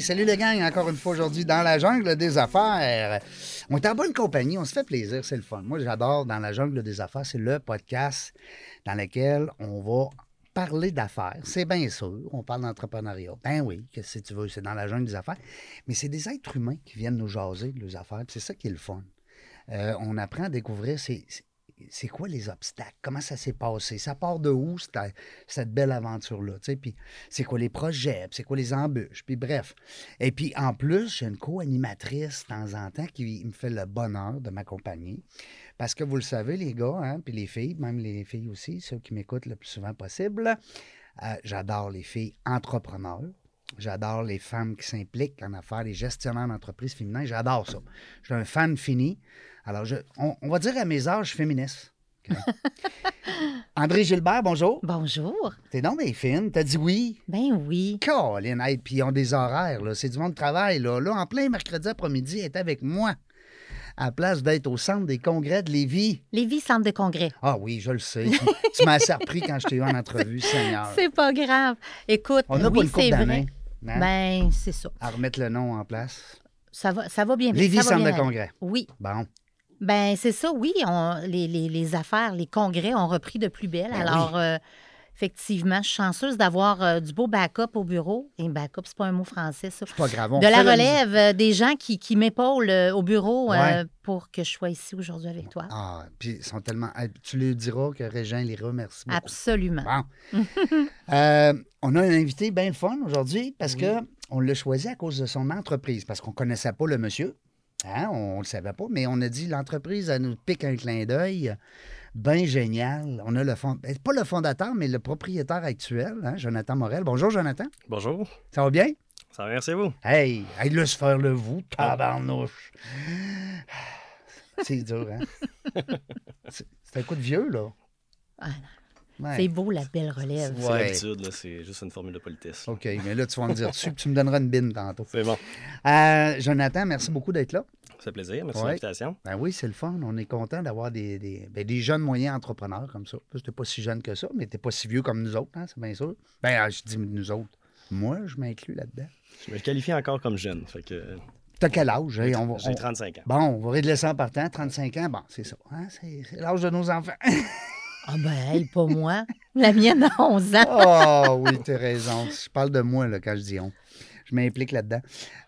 Salut les gang, encore une fois aujourd'hui dans la jungle des affaires. On est en bonne compagnie, on se fait plaisir, c'est le fun. Moi, j'adore dans la jungle des affaires, c'est le podcast dans lequel on va parler d'affaires. C'est bien sûr, on parle d'entrepreneuriat. Ben oui, que si tu veux, c'est dans la jungle des affaires. Mais c'est des êtres humains qui viennent nous jaser de leurs affaires, c'est ça qui est le fun. Euh, on apprend à découvrir ces, c'est quoi les obstacles? Comment ça s'est passé? Ça part de où, cette, belle aventure-là? Puis c'est quoi les projets? C'est quoi les embûches? Puis bref. Et puis en plus, j'ai une co-animatrice de temps en temps qui me fait le bonheur de m'accompagner. Parce que vous le savez, les gars, hein, puis les filles, même les filles aussi, ceux qui m'écoutent le plus souvent possible, euh, j'adore les filles entrepreneurs. J'adore les femmes qui s'impliquent en affaires, les gestionnaires d'entreprise féminins. J'adore ça. Je suis un fan fini. Alors, je, on, on va dire à mes âges féministes. OK? André Gilbert, bonjour. Bonjour. T'es non, mais fine. T'as dit oui. Ben oui. Colin, hey, puis ils ont des horaires, là. C'est du monde de travail, là. Là, en plein mercredi après-midi, elle est avec moi. À la place d'être au centre des congrès de Lévis. Lévis, centre de congrès. Ah oui, je le sais. tu m'as assez repris quand je t'ai eu en entrevue, Seigneur. C'est pas grave. Écoute, On n'a oui, pas une hein, Ben, c'est ça. À remettre le nom en place. Ça va, ça va bien. Lévis, ça va centre bien de aller. congrès. Oui. Bon. Ben, c'est ça, oui. on- les, les- les affaires, les congrès ont repris de plus belle. Ben Alors, euh, effectivement, je suis chanceuse d'avoir euh, du beau backup au bureau. Et backup, c'est pas un mot français, ça. C'est pas grave. on De la relève, euh, des gens qui, qui m'épaulent euh, au bureau euh, Ouais. pour que je sois ici aujourd'hui avec toi. Ah, puis ils sont tellement. Tu lui diras que Régent les remercie beaucoup. Absolument. Bon. Euh, on a un invité bien fun aujourd'hui parce que on l'a choisi à cause de son entreprise, parce qu'on ne connaissait pas le monsieur. Hein, on ne le savait pas, mais on a dit l'entreprise, elle nous pique un clin d'œil. Bien génial. On a le fond, ben, pas le fondateur, mais le propriétaire actuel, hein, Jonathan Morel. Bonjour, Jonathan. Bonjour. Ça va bien? Ça va, merci à vous? Hey, hey, laisse faire le vous, tabarnouche. C'est dur, hein? C'est c'est un coup de vieux, là. Ah, Ouais. C'est beau, la belle relève. C'est Ouais. l'habitude, là, c'est juste une formule de politesse. là. OK, mais là, tu vas me dire dessus, puis tu me donneras une bine tantôt. C'est bon. Euh, Jonathan, merci beaucoup d'être là. Ça fait plaisir. Merci Ouais. de l'invitation. Ben oui, c'est le fun. On est content d'avoir des, des, ben, des jeunes moyens entrepreneurs comme ça. Tu n'es pas si jeune que ça, mais tu pas si vieux comme nous autres, hein, c'est bien sûr. Ben, ah, je dis nous autres. Moi, je m'inclus là-dedans. Je me qualifie encore comme jeune. Fait que euh, T'as quel âge? hein? On j'ai on- 35 ans. Bon, on va régler ça en partant. 35 ans, bon, c'est ça. hein, C'est c'est l'âge de nos enfants. Ah ben, elle, pas moi. La mienne a 11 ans. oh oui, t'as raison. Je parle de moi là, quand je dis on. Je m'implique là-dedans.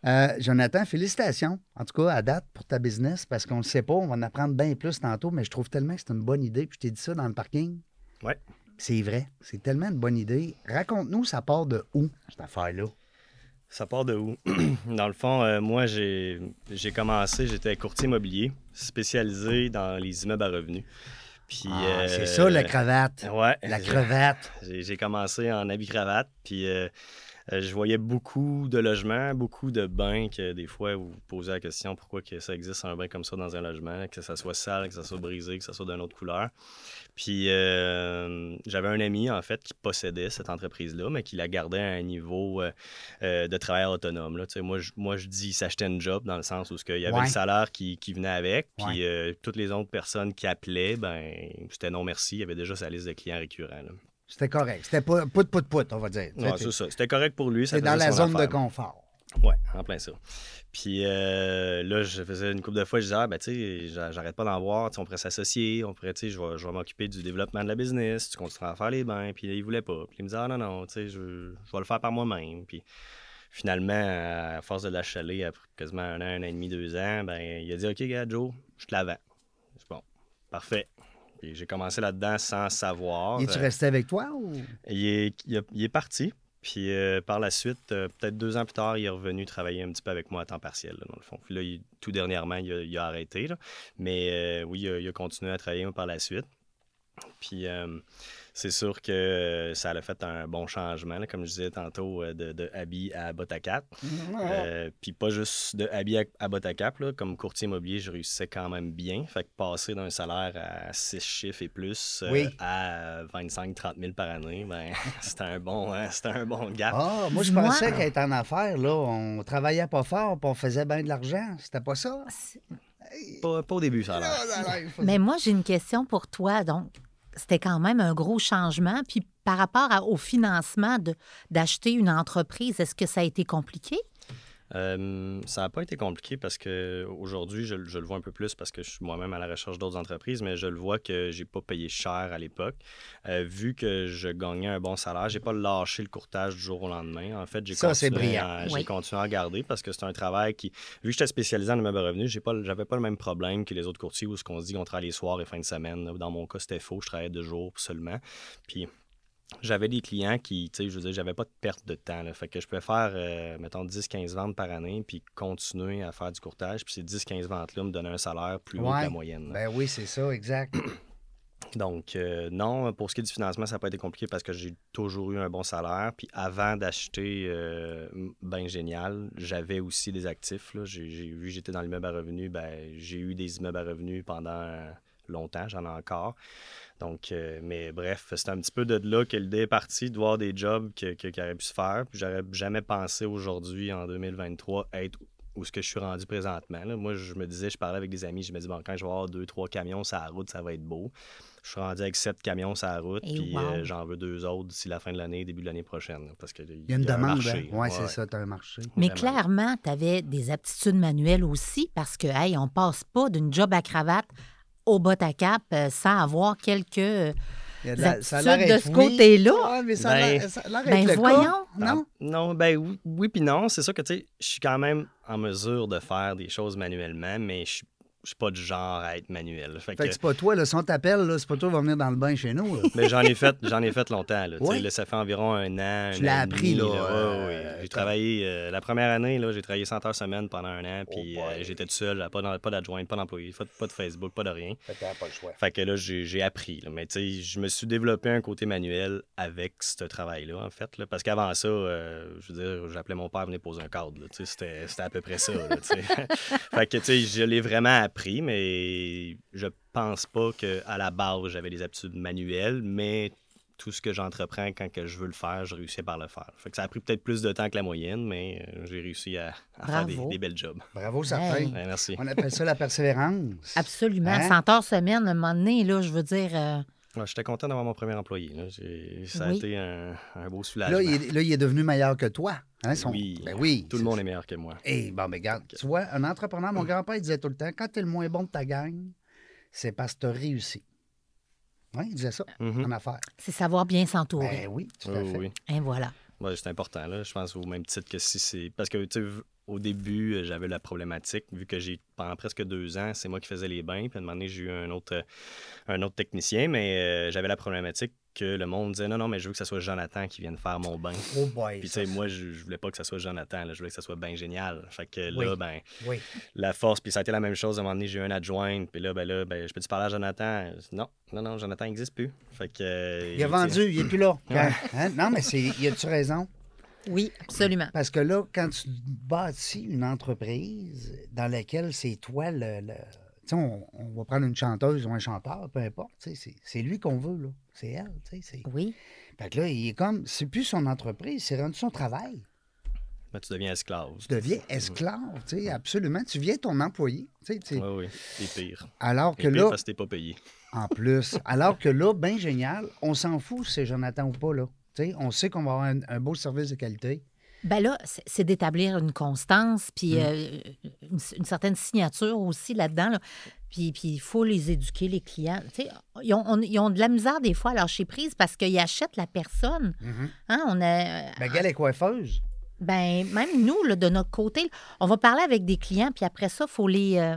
Euh, Jonathan, félicitations, en tout cas, à date, pour ta business, parce qu'on ne le sait pas, on va en apprendre bien plus tantôt, mais je trouve tellement que c'est une bonne idée. Puis je t'ai dit ça dans le parking. Ouais. C'est vrai. C'est tellement une bonne idée. Raconte-nous, ça part de où, cette affaire-là? Ça part de où? dans le fond, euh, moi, j'ai j'ai commencé, j'étais courtier immobilier, spécialisé dans les immeubles à revenus. Puis, Ah, euh, c'est ça, la cravate. Ouais. La crevette. J'ai commencé en habit-cravate, puis euh, euh, je voyais beaucoup de logements, beaucoup de bains que des fois, vous vous posez la question pourquoi que ça existe un bain comme ça dans un logement, que ça soit sale, que ça soit brisé, que ça soit d'une autre couleur. Puis euh, j'avais un ami, en fait, qui possédait cette entreprise-là, mais qui la gardait à un niveau euh, euh, de travailleur autonome. Là. Moi, je, moi, je dis s'achetait une job dans le sens où il y avait Ouais. le salaire qui, qui venait avec, puis Ouais. euh, toutes les autres personnes qui appelaient, ben c'était non merci, il y avait déjà sa liste de clients récurrents. là. C'était correct. C'était pas pout, pout, pout, on va dire. Ouais, c'est ça. C'était correct pour lui. C'est dans la zone de confort. Ouais, en plein ça. Puis euh, là, je faisais une couple de fois, je disais, ah, ben, tu sais, j'a- j'arrête pas d'en voir, tu sais, on pourrait s'associer, on pourrait, tu sais, je vais, je vais m'occuper du développement de la business, tu continueras à faire les bains. Puis là, il voulait pas. Puis il me disait, ah, non, non, tu sais, je, je vais le faire par moi-même. Puis finalement, à force de l'achaler, après quasiment un an, un an et demi, deux ans, ben, il a dit, OK, gars, Joe, je te la vends. Je dis, bon, parfait. J'ai commencé là-dedans sans savoir. Es-tu Euh, resté avec toi ou? il, est, il, a- il est parti. Puis euh, par la suite, euh, peut-être deux ans plus tard, il est revenu travailler un petit peu avec moi à temps partiel, là, dans le fond. Puis là, il- tout dernièrement, il a, il a arrêté. là. Mais euh, oui, il a, il a continué à travailler par la suite. Puis euh, c'est sûr que ça a fait un bon changement, là, comme je disais tantôt, euh, de, de habit à botte à cap. Euh, puis pas juste de habit à, à botte à cap, là, comme courtier immobilier, je réussissais quand même bien. Fait que passer d'un salaire à 6 chiffres et plus euh, à 25-30 000 par année, ben, c'était un, bon, hein, c'était un bon gap. Ah, moi, je pensais qu'être en affaires, là, on travaillait pas fort puis on faisait bien de l'argent. C'était pas ça? Pas, pas au début, ça a l'air. Mais moi, j'ai une question pour toi. Donc, c'était quand même un gros changement. Puis par rapport au financement d'acheter une entreprise, est-ce que ça a été compliqué? Euh, ça n'a pas été compliqué parce que aujourd'hui, je, je le vois un peu plus parce que je suis moi-même à la recherche d'autres entreprises, mais je le vois que j'ai pas payé cher à l'époque. Euh, vu que je gagnais un bon salaire, j'ai pas lâché le courtage du jour au lendemain. En fait, j'ai Ça, c'est continué, brillant. à, j'ai Oui. continué à garder parce que c'est un travail qui, vu que j'étais spécialisé en immeuble revenu, j'ai pas, j'avais pas le même problème que les autres courtiers où ce qu'on se dit qu'on travaille les soirs et fin de semaine. Dans mon cas, c'était faux, je travaillais deux jours seulement. Puis j'avais des clients qui, tu sais, je veux dire, j'avais pas de perte de temps. Là. Fait que je pouvais faire, euh, mettons, 10-15 ventes par année, puis continuer à faire du courtage. Puis ces 10-15 ventes-là me donnaient un salaire plus haut que Ouais. la moyenne. là. Ben oui, c'est ça, exact. Donc, euh, non, pour ce qui est du financement, ça n'a pas été compliqué parce que j'ai toujours eu un bon salaire. Puis avant d'acheter euh, Ben Génial, j'avais aussi des actifs. là. J'ai, j'ai- vu que j'étais dans l'immeuble à revenus, ben, j'ai eu des immeubles à revenus pendant longtemps, j'en ai encore. Donc, euh, mais bref, c'est un petit peu de là que l'idée est partie, de voir des jobs que, que- qui auraient pu se faire. Puis j'aurais jamais pensé aujourd'hui, en 2023, être où ce que je suis rendu présentement. là. Moi, je me disais, je parlais avec des amis, je me dis, bon, quand je vais avoir deux, trois camions sur la route, ça va être beau. Je suis rendu avec sept camions sur la route, Et puis wow. euh, j'en veux deux autres d'ici la fin de l'année, début de l'année prochaine. là, Parce qu'il Il y a une un demande. marché, hein? Ouais, ouais, c'est ça, tu as un marché. Mais Vraiment. clairement, tu avais des aptitudes manuelles aussi parce que, hey, on passe pas d'une job à cravate au bot à cap euh, sans avoir quelques. euh, Il y a Des la- ça a aptitudes l'air de ce côté-là. Ouais, mais ça Ben- a Ben, cas, voyons. Non? Ah, non, ben oui, oui puis non. C'est sûr que, tu sais, je suis quand même en mesure de faire des choses manuellement, mais je suis je suis pas du genre à être manuel. Fait Fait que- que c'est pas toi, là, si on t'appelle, là, c'est pas toi qui va venir dans le bain chez nous. là. Mais j'en ai fait, j'en ai fait longtemps. Là, Tu sais, Ouais. là, ça fait environ un an. Tu l'as appris, là, Ouais, euh, ouais. J'ai travaillé euh, la première année, là, j'ai travaillé 100 heures semaine pendant un an, puis Oh boy. euh, j'étais tout seul, j'avais pas, pas d'adjoint, pas d'employé, pas, de- pas de Facebook, pas de rien. Fait que pas le choix. Fait que là, j'ai j'ai appris. là. Mais tu sais, je me suis développé un côté manuel avec ce travail-là, en fait. là. Parce qu'avant ça, euh, je veux dire, j'appelais mon père venir poser un cadre. là. Tu sais, C'était c'était à peu près ça. là, tu sais. fait que, tu sais, je l'ai vraiment appris, mais je pense pas qu'à la base, j'avais des aptitudes manuelles, mais tout ce que j'entreprends quand que je veux le faire, je réussis par le faire. Fait que ça a pris peut-être plus de temps que la moyenne, mais euh, j'ai réussi à, à faire des belles jobs. Bravo, certain. Hey. Ouais, merci. On appelle ça la persévérance. Absolument. Hein? 100 heures semaine, à un moment donné, là, je veux dire. euh, Ouais, J'étais content d'avoir mon premier employé. là. Ça a Oui. été un, un beau soulagement. Là il, est, là, il est devenu meilleur que toi. Hein, son- Oui. Ben oui. Tout le monde est meilleur que moi. Eh, bon, mais regarde, tu vois, un entrepreneur, mon grand-père, il disait tout le temps, quand tu es le moins bon de ta gang, c'est parce que tu as réussi. Oui, il disait ça Mhm. en affaires. c'est savoir bien s'entourer. Ben oui, tout à fait. oui. Et voilà. C'est important, là. Je pense au même titre que si c'est. Parce que, au début, euh, j'avais la problématique, vu que j'ai, pendant presque deux ans, c'est moi qui faisais les bains. Puis à un moment donné, j'ai eu un autre, euh, un autre technicien, mais euh, j'avais la problématique que le monde disait non, non, mais je veux que ce soit Jonathan qui vienne faire mon bain. Oh boy. Puis, tu ça, sais, moi, je, je voulais pas que ce soit Jonathan, là. je voulais que ce soit bien génial. Fait que là, Oui. ben, Oui. la force, puis ça a été la même chose. À un moment donné, j'ai eu un adjoint, puis là, ben là, ben, je peux-tu parler à Jonathan? Non, non, non, Jonathan n'existe plus. Fait que. euh, Il a vendu, il n'est plus là. Hein? Non, mais c'est, y a-tu raison? Oui, absolument. Parce que là, quand tu bâtis une entreprise dans laquelle c'est toi le. le- Tu sais, on, on va prendre une chanteuse ou un chanteur, peu importe. tu sais, C'est, c'est lui qu'on veut, là. C'est elle. tu sais, c'est- Oui. Fait que là, il est comme. C'est plus son entreprise, c'est rendu son travail. ben, tu deviens esclave. Tu deviens esclave, tu sais, absolument. Tu viens ton employé. tu sais, tu sais. Oui, oui. C'est pire. Alors que pire là, parce que t'es pas payé. en plus, alors que là, bien génial, on s'en fout si c'est Jonathan ou pas, là. Tu sais, on sait qu'on va avoir un, un beau service de qualité. Ben là, c'est c'est d'établir une constance, puis Mm. euh, une, une certaine signature aussi là-dedans. là. Puis puis il faut les éduquer, les clients. Tu sais, ils, ont, on- ils ont de la misère des fois à lâcher prise parce qu'ils achètent la personne. Hein, on a, Ben, gars, les coiffeuses. ben, même nous, là, de notre côté, on va parler avec des clients, puis après ça, il faut les. euh,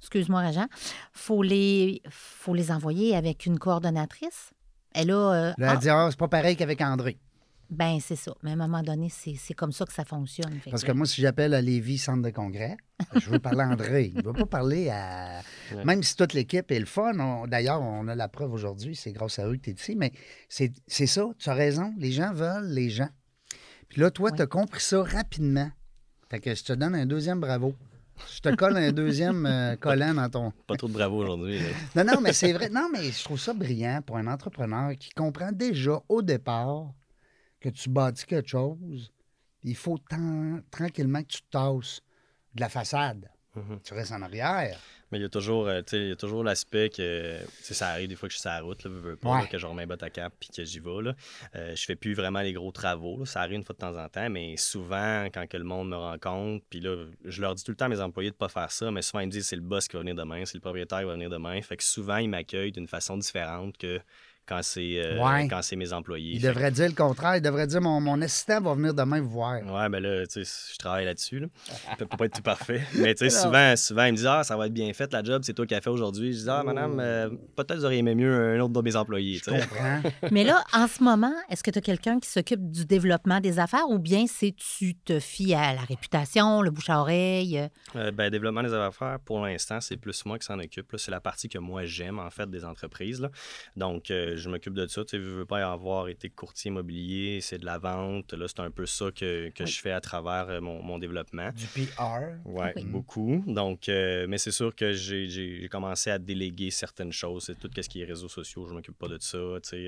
Excuse-moi, Régent. faut les, faut les envoyer avec une coordonnatrice. Elle a. euh, ah, dit, ah, c'est pas pareil qu'avec André. Ben, c'est ça. Mais à un moment donné, c'est c'est comme ça que ça fonctionne. Fait Parce que moi, si j'appelle à Lévis Centre de congrès, je veux parler à André. Il ne veut pas parler à. Ouais. Même si toute l'équipe est le fun. on- D'ailleurs, on a la preuve aujourd'hui. C'est grâce à eux que tu es ici. Mais c'est c'est ça. Tu as raison. Les gens veulent les gens. Puis là, toi, Ouais. tu as compris ça rapidement. Fait que je te donne un deuxième bravo. Je te colle un deuxième euh, collant dans ton. Pas trop de bravo aujourd'hui. Non, non, mais c'est vrai. Non, mais je trouve ça brillant pour un entrepreneur qui comprend déjà au départ que tu bâtis quelque chose. Il faut tant- tranquillement que tu te tasses de la façade. Mhm. Tu restes en arrière. Mais il y a toujours, euh, tu sais, il y a toujours l'aspect que ça arrive des fois que je suis sur la route, là, veux, veux pas, Ouais. là, que je remets botte à cap puis que j'y vais. Là. Euh, je fais plus vraiment les gros travaux. là. Ça arrive une fois de temps en temps, mais souvent, quand que le monde me rencontre, puis là, je leur dis tout le temps à mes employés de pas faire ça, mais souvent ils me disent c'est le boss qui va venir demain, c'est le propriétaire qui va venir demain. Fait que souvent, ils m'accueillent d'une façon différente que quand c'est euh, Ouais. quand c'est mes employés. Il devrait dire le contraire. Il devrait dire mon, mon assistant va venir demain vous voir. Ouais, ben là, tu sais, je travaille là-dessus. Là. Ça peut pas être tout parfait. Mais tu sais, souvent, souvent, ils me disent Ah, ça va être bien fait, la job, c'est toi qui as fait aujourd'hui. Je dis Ah, madame, euh, peut-être vous auriez aimé mieux un autre de mes employés. Je comprends. Mais là, en ce moment, est-ce que tu as quelqu'un qui s'occupe du développement des affaires ou bien c'est tu te fies à la réputation, le bouche à oreille? euh? Ben, développement des affaires, pour l'instant, c'est plus moi qui s'en occupe. là. C'est la partie que moi j'aime, en fait, des entreprises. là. Donc, euh, je m'occupe de ça. Tu je veux pas avoir été courtier immobilier, c'est de la vente. Là, c'est un peu ça que, que je fais à travers euh, mon, mon développement. Du PR. Oui, Oui. beaucoup. Donc, euh, mais c'est sûr que j'ai- commencé à déléguer certaines choses. C'est tout ce qui est réseaux sociaux, je m'occupe pas de ça.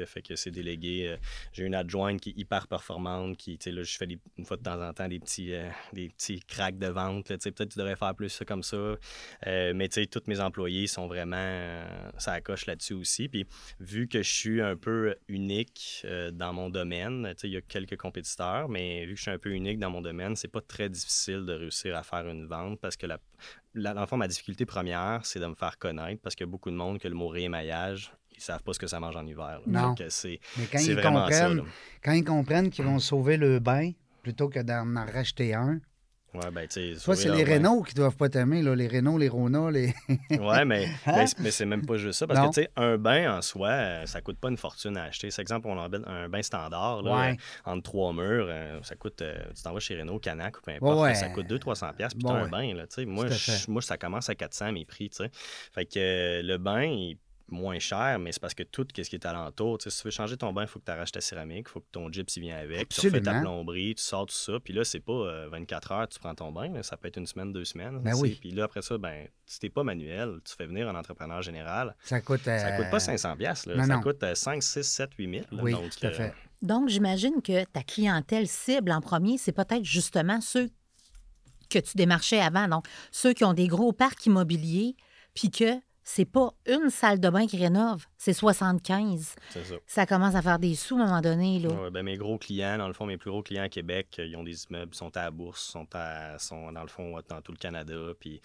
Fait que c'est délégué. Euh, J'ai une adjointe qui est hyper performante, qui, tu sais, là, je fais des- une fois de temps en temps des petits, euh, des petits cracks de vente. là, tu sais, Peut-être que tu devrais faire plus ça comme ça. Euh, mais tu sais, tous mes employés sont vraiment, euh, ça coche là-dessus aussi. Puis vu que je suis un peu unique euh, dans mon domaine, tu sais, il y a quelques compétiteurs, mais vu que je suis un peu unique dans mon domaine, c'est pas très difficile de réussir à faire une vente parce que la, la, dans le fond, ma difficulté première, c'est de me faire connaître parce qu'il y a beaucoup de monde que le mot réémaillage, ils savent pas ce que ça mange en hiver. là. Non. C'est Mais quand c'est ils vraiment ça. comprennent, là. quand ils comprennent qu'ils vont sauver le bain plutôt que d'en en racheter un. Ouais, ben, tu sais, c'est les. Renault qui doivent pas t'aimer, là. Les Renault, les Rona, les. Ouais, mais, Hein? mais, c'est- même pas juste ça. Parce Non. que, tu sais, un bain en soi, euh, ça coûte pas une fortune à acheter. C'est exemple, on met un bain standard, là, Ouais. euh, entre trois murs, euh, ça coûte, tu t'en vas chez Renault, Canac ou peu importe, Ouais, ouais. là, ça coûte 200-300$, piastres, puis Bon, t'as un bain, là, tu sais. Moi, moi, ça commence à 400 mes prix, tu sais. Fait que euh, le bain, il moins cher, mais c'est parce que tout ce qui est alentour, tu sais, si tu veux changer ton bain, il faut que tu arraches ta céramique, il faut que ton gyps il vient avec, tu refais ta plomberie, tu sors tout ça, puis là, c'est pas euh, 24 heures, tu prends ton bain, là, ça peut être une semaine, deux semaines. Ben oui. Puis là, après ça, ben, si t'es pas manuel, tu fais venir un entrepreneur général, Ça coûte. ça euh, coûte pas 500 pièces, là. non, ça non. coûte euh, 5, 6, 7, 8 000. là. Oui, Donc, tout à euh, fait. Donc, j'imagine que ta clientèle cible en premier, c'est peut-être justement ceux que tu démarchais avant. Donc, ceux qui ont des gros parcs immobiliers, puis que c'est pas une salle de bain qui rénove, c'est 75. c'est ça. Ça commence à faire des sous à un moment donné. Là. Ouais, ben, mes gros clients, dans le fond, mes plus gros clients à Québec, euh, ils ont des immeubles, ils sont à la bourse, sont, à, sont dans le fond dans tout le Canada. Puis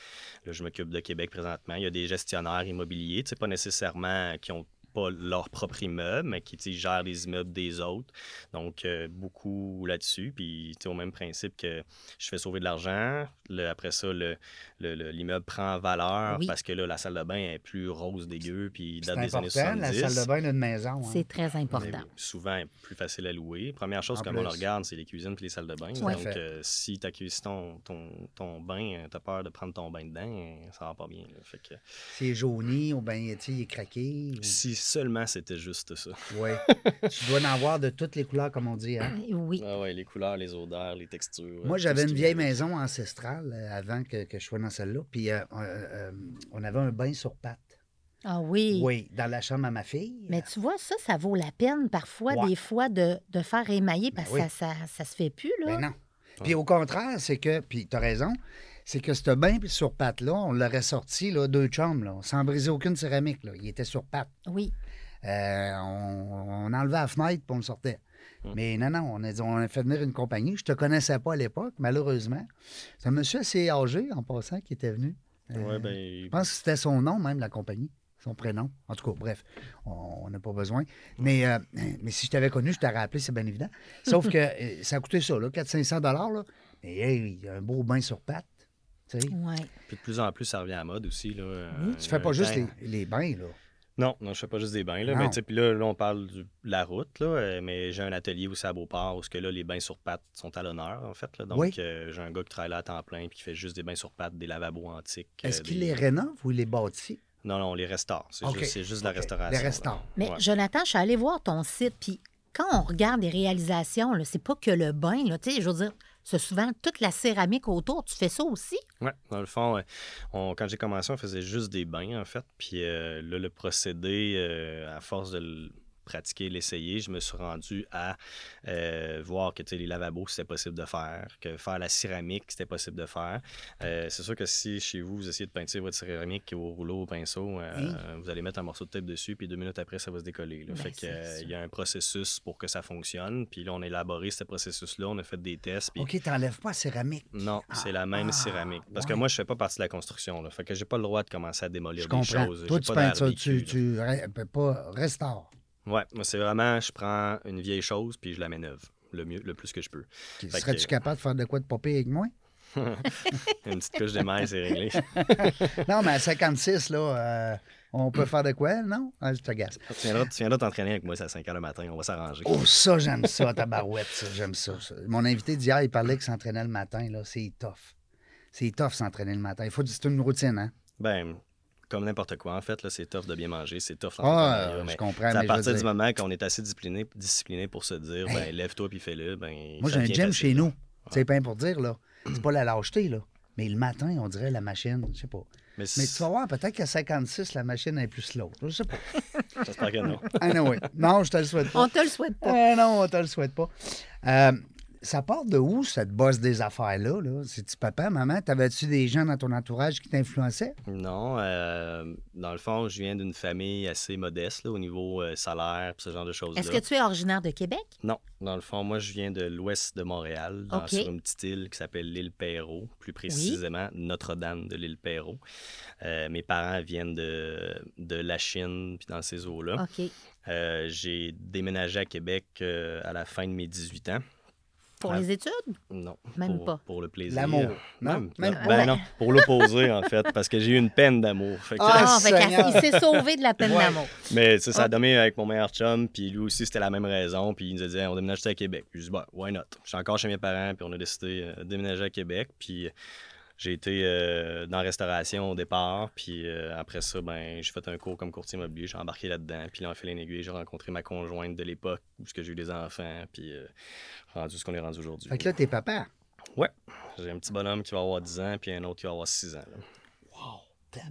là, je m'occupe de Québec présentement. Il y a des gestionnaires immobiliers, tu sais, pas nécessairement qui ont pas leur propre immeuble, mais qui tu sais, gèrent les immeubles des autres. Donc, euh, beaucoup là-dessus. Puis, tu sais, au même principe que je fais sauver de l'argent. Le- après ça, le- le- le- l'immeuble prend en valeur Oui. parce que là, la salle de bain est plus rose dégueu, puis date des années important, 70. la salle de bain d'une maison. hein. C'est très important. Mais souvent plus facile à louer. Première chose, En comme on le regarde, c'est les cuisines puis les salles de bain. Donc, euh, si tu accueilles ton, ton, ton bain, tu as peur de prendre ton bain dedans, euh, ça va pas bien. que, C'est jauni tu sais, il est craqué. ou- si seulement c'était juste ça. Oui. tu dois en avoir de toutes les couleurs, comme on dit. Hein? Oui. Ah ouais, les couleurs, les odeurs, les textures. Moi, euh, j'avais une vieille maison ancestrale euh, avant que, que je sois dans celle-là. Puis euh, euh, euh, on avait un bain sur pattes. Ah oui. Oui, dans la chambre à ma fille. Mais tu vois, ça, ça vaut la peine parfois, Ouais. des fois, de, de faire émailler parce que Ben oui. ça, ça, ça se fait plus, là. Ben non. Puis au contraire, c'est que, puis tu as raison, c'est que ce bain sur pattes-là, on l'aurait sorti, là, deux chums, là, sans briser aucune céramique. Là. Il était sur pattes. Oui. Euh, on, on enlevait la fenêtre puis on le sortait. Hum. Mais non, non, on a, dit- on a fait venir une compagnie. Je te connaissais pas à l'époque, malheureusement. C'est un monsieur assez âgé, en passant, qui était venu. Euh, Ouais, ben, Je pense que c'était son nom, même, la compagnie. Son prénom. En tout cas, bref, on n'a pas besoin. Mais, euh, mais si je t'avais connu, je t'aurais appelé, c'est bien évident. Sauf que euh, ça a coûté ça, là, 400-500 là. Mais hey, un beau bain sur pattes. Puis de plus en plus, ça revient à la mode aussi. Là. Euh, Tu fais a pas juste les, les bains, là? Non, non, je fais pas juste des bains. Là, Non. mais tu sais, puis là, là, on parle de la route, là, euh, mais j'ai un atelier aussi à Beauport où ce que là, les bains sur pattes sont à l'honneur, en fait. Là, donc, Oui. euh, j'ai un gars qui travaille là à temps plein puis qui fait juste des bains sur pattes, des lavabos antiques. Est-ce euh, qu'il des- les rénove ou il les bâtit? Non, non, on les restaure. C'est juste, c'est juste de la restauration. Les restaure. Mais Ouais. Jonathan, je suis allée voir ton site, puis quand on regarde les réalisations, là, c'est pas que le bain, là, tu sais, je veux dire, c'est souvent toute la céramique autour. Tu fais ça aussi? Ouais, dans le fond, on- quand j'ai commencé, on faisait juste des bains, en fait. Puis euh, là, le procédé, euh, à force de pratiquer, l'essayer, je me suis rendu à euh, voir que tu les lavabos, c'était possible de faire, que faire la céramique, c'était possible de faire. Euh, c'est sûr que si chez vous, vous essayez de peinture votre céramique au rouleau, au pinceau, euh, vous allez mettre un morceau de tape dessus, puis deux minutes après, ça va se décoller. là. Ben, fait que, il y a un processus pour que ça fonctionne. Puis là, on a élaboré ce processus-là, on a fait des tests. Puis OK, t'enlèves pas la céramique. non, c'est la même ah, céramique. Parce ouais. que moi, je fais pas partie de la construction. Là. Fait que j'ai pas le droit de commencer à démolir Je des comprends. choses. Toi, tu peins ça, tu, tu ben, pas restaures. Ouais, moi, c'est vraiment, je prends une vieille chose puis je la mets neuve. Le mieux, le plus que je peux. Serais-tu que- capable de faire de quoi de popper avec moi? Une petite couche de maille, c'est réglé. Non, mais à 56, là, euh, on peut faire de quoi, non? Ah, je te gasse. tu viendras t'entraîner avec moi c'est à 5 h le matin. On va s'arranger. Oh, ça, j'aime ça, ta barouette, ça, j'aime ça, ça. Mon invité d'hier, il parlait qu'il s'entraînait le matin, là, c'est tough. C'est tough s'entraîner le matin. Il faut c'est une routine, hein? Ben, comme n'importe quoi, en fait, là, c'est tough de bien manger, c'est tough Ah, je mais comprends, c'est à partir du dire- moment qu'on est assez discipliné, discipliné pour se dire, ben, lève-toi puis fais-le, ben. Moi, j'ai un gym chez nous. C'est pas pour dire, là. C'est pas la lâcheté, là. Mais le matin, on dirait la machine, je sais pas. Mais, Mais tu vas voir, peut-être qu'à 56, la machine est plus slow. Je sais pas. J'espère que non. Ah non, oui. Non, je te le souhaite pas. On te le souhaite pas. Ah non, on te le souhaite pas. Euh, ça part de où, cette bosse des affaires-là? Là? C'est-tu papa, maman? T'avais-tu des gens dans ton entourage qui t'influençaient? Non, euh, dans le fond, je viens d'une famille assez modeste là, au niveau euh, salaire et ce genre de choses-là. Est-ce que tu es originaire de Québec? Non, dans le fond, moi, je viens de l'ouest de Montréal, dans- sur une petite île qui s'appelle l'île Perrault, plus précisément Notre-Dame de l'île Perrault. Euh, mes parents viennent de, de la Chine, puis dans ces eaux-là. OK. Euh, J'ai déménagé à Québec euh, à la fin de mes 18 ans. Pour Ah. les études? Non. Même pour, pas. Pour le plaisir. L'amour. Non? Même, pas. ben non, pour l'opposé, en fait, parce que j'ai eu une peine d'amour. Que- Ah, Ah, fait il s'est sauvé de la peine Ouais. d'amour. Mais ça Ah. a donné avec mon meilleur chum, puis lui aussi, c'était la même raison. Puis il nous a dit, on déménage à Québec. Je dis, bah, why not? Je suis encore chez mes parents, puis on a décidé euh, de déménager à Québec. Puis j'ai été euh, dans la restauration au départ, puis euh, après ça, ben, j'ai fait un cours comme courtier immobilier, j'ai embarqué là-dedans. Puis là, on fait l'aiguille, j'ai rencontré ma conjointe de l'époque, où ce que j'ai eu des enfants, puis euh, rendu ce qu'on est rendu aujourd'hui. Fait que là, t'es papa. Ouais, j'ai un petit bonhomme qui va avoir 10 ans, puis un autre qui va avoir 6 ans. là.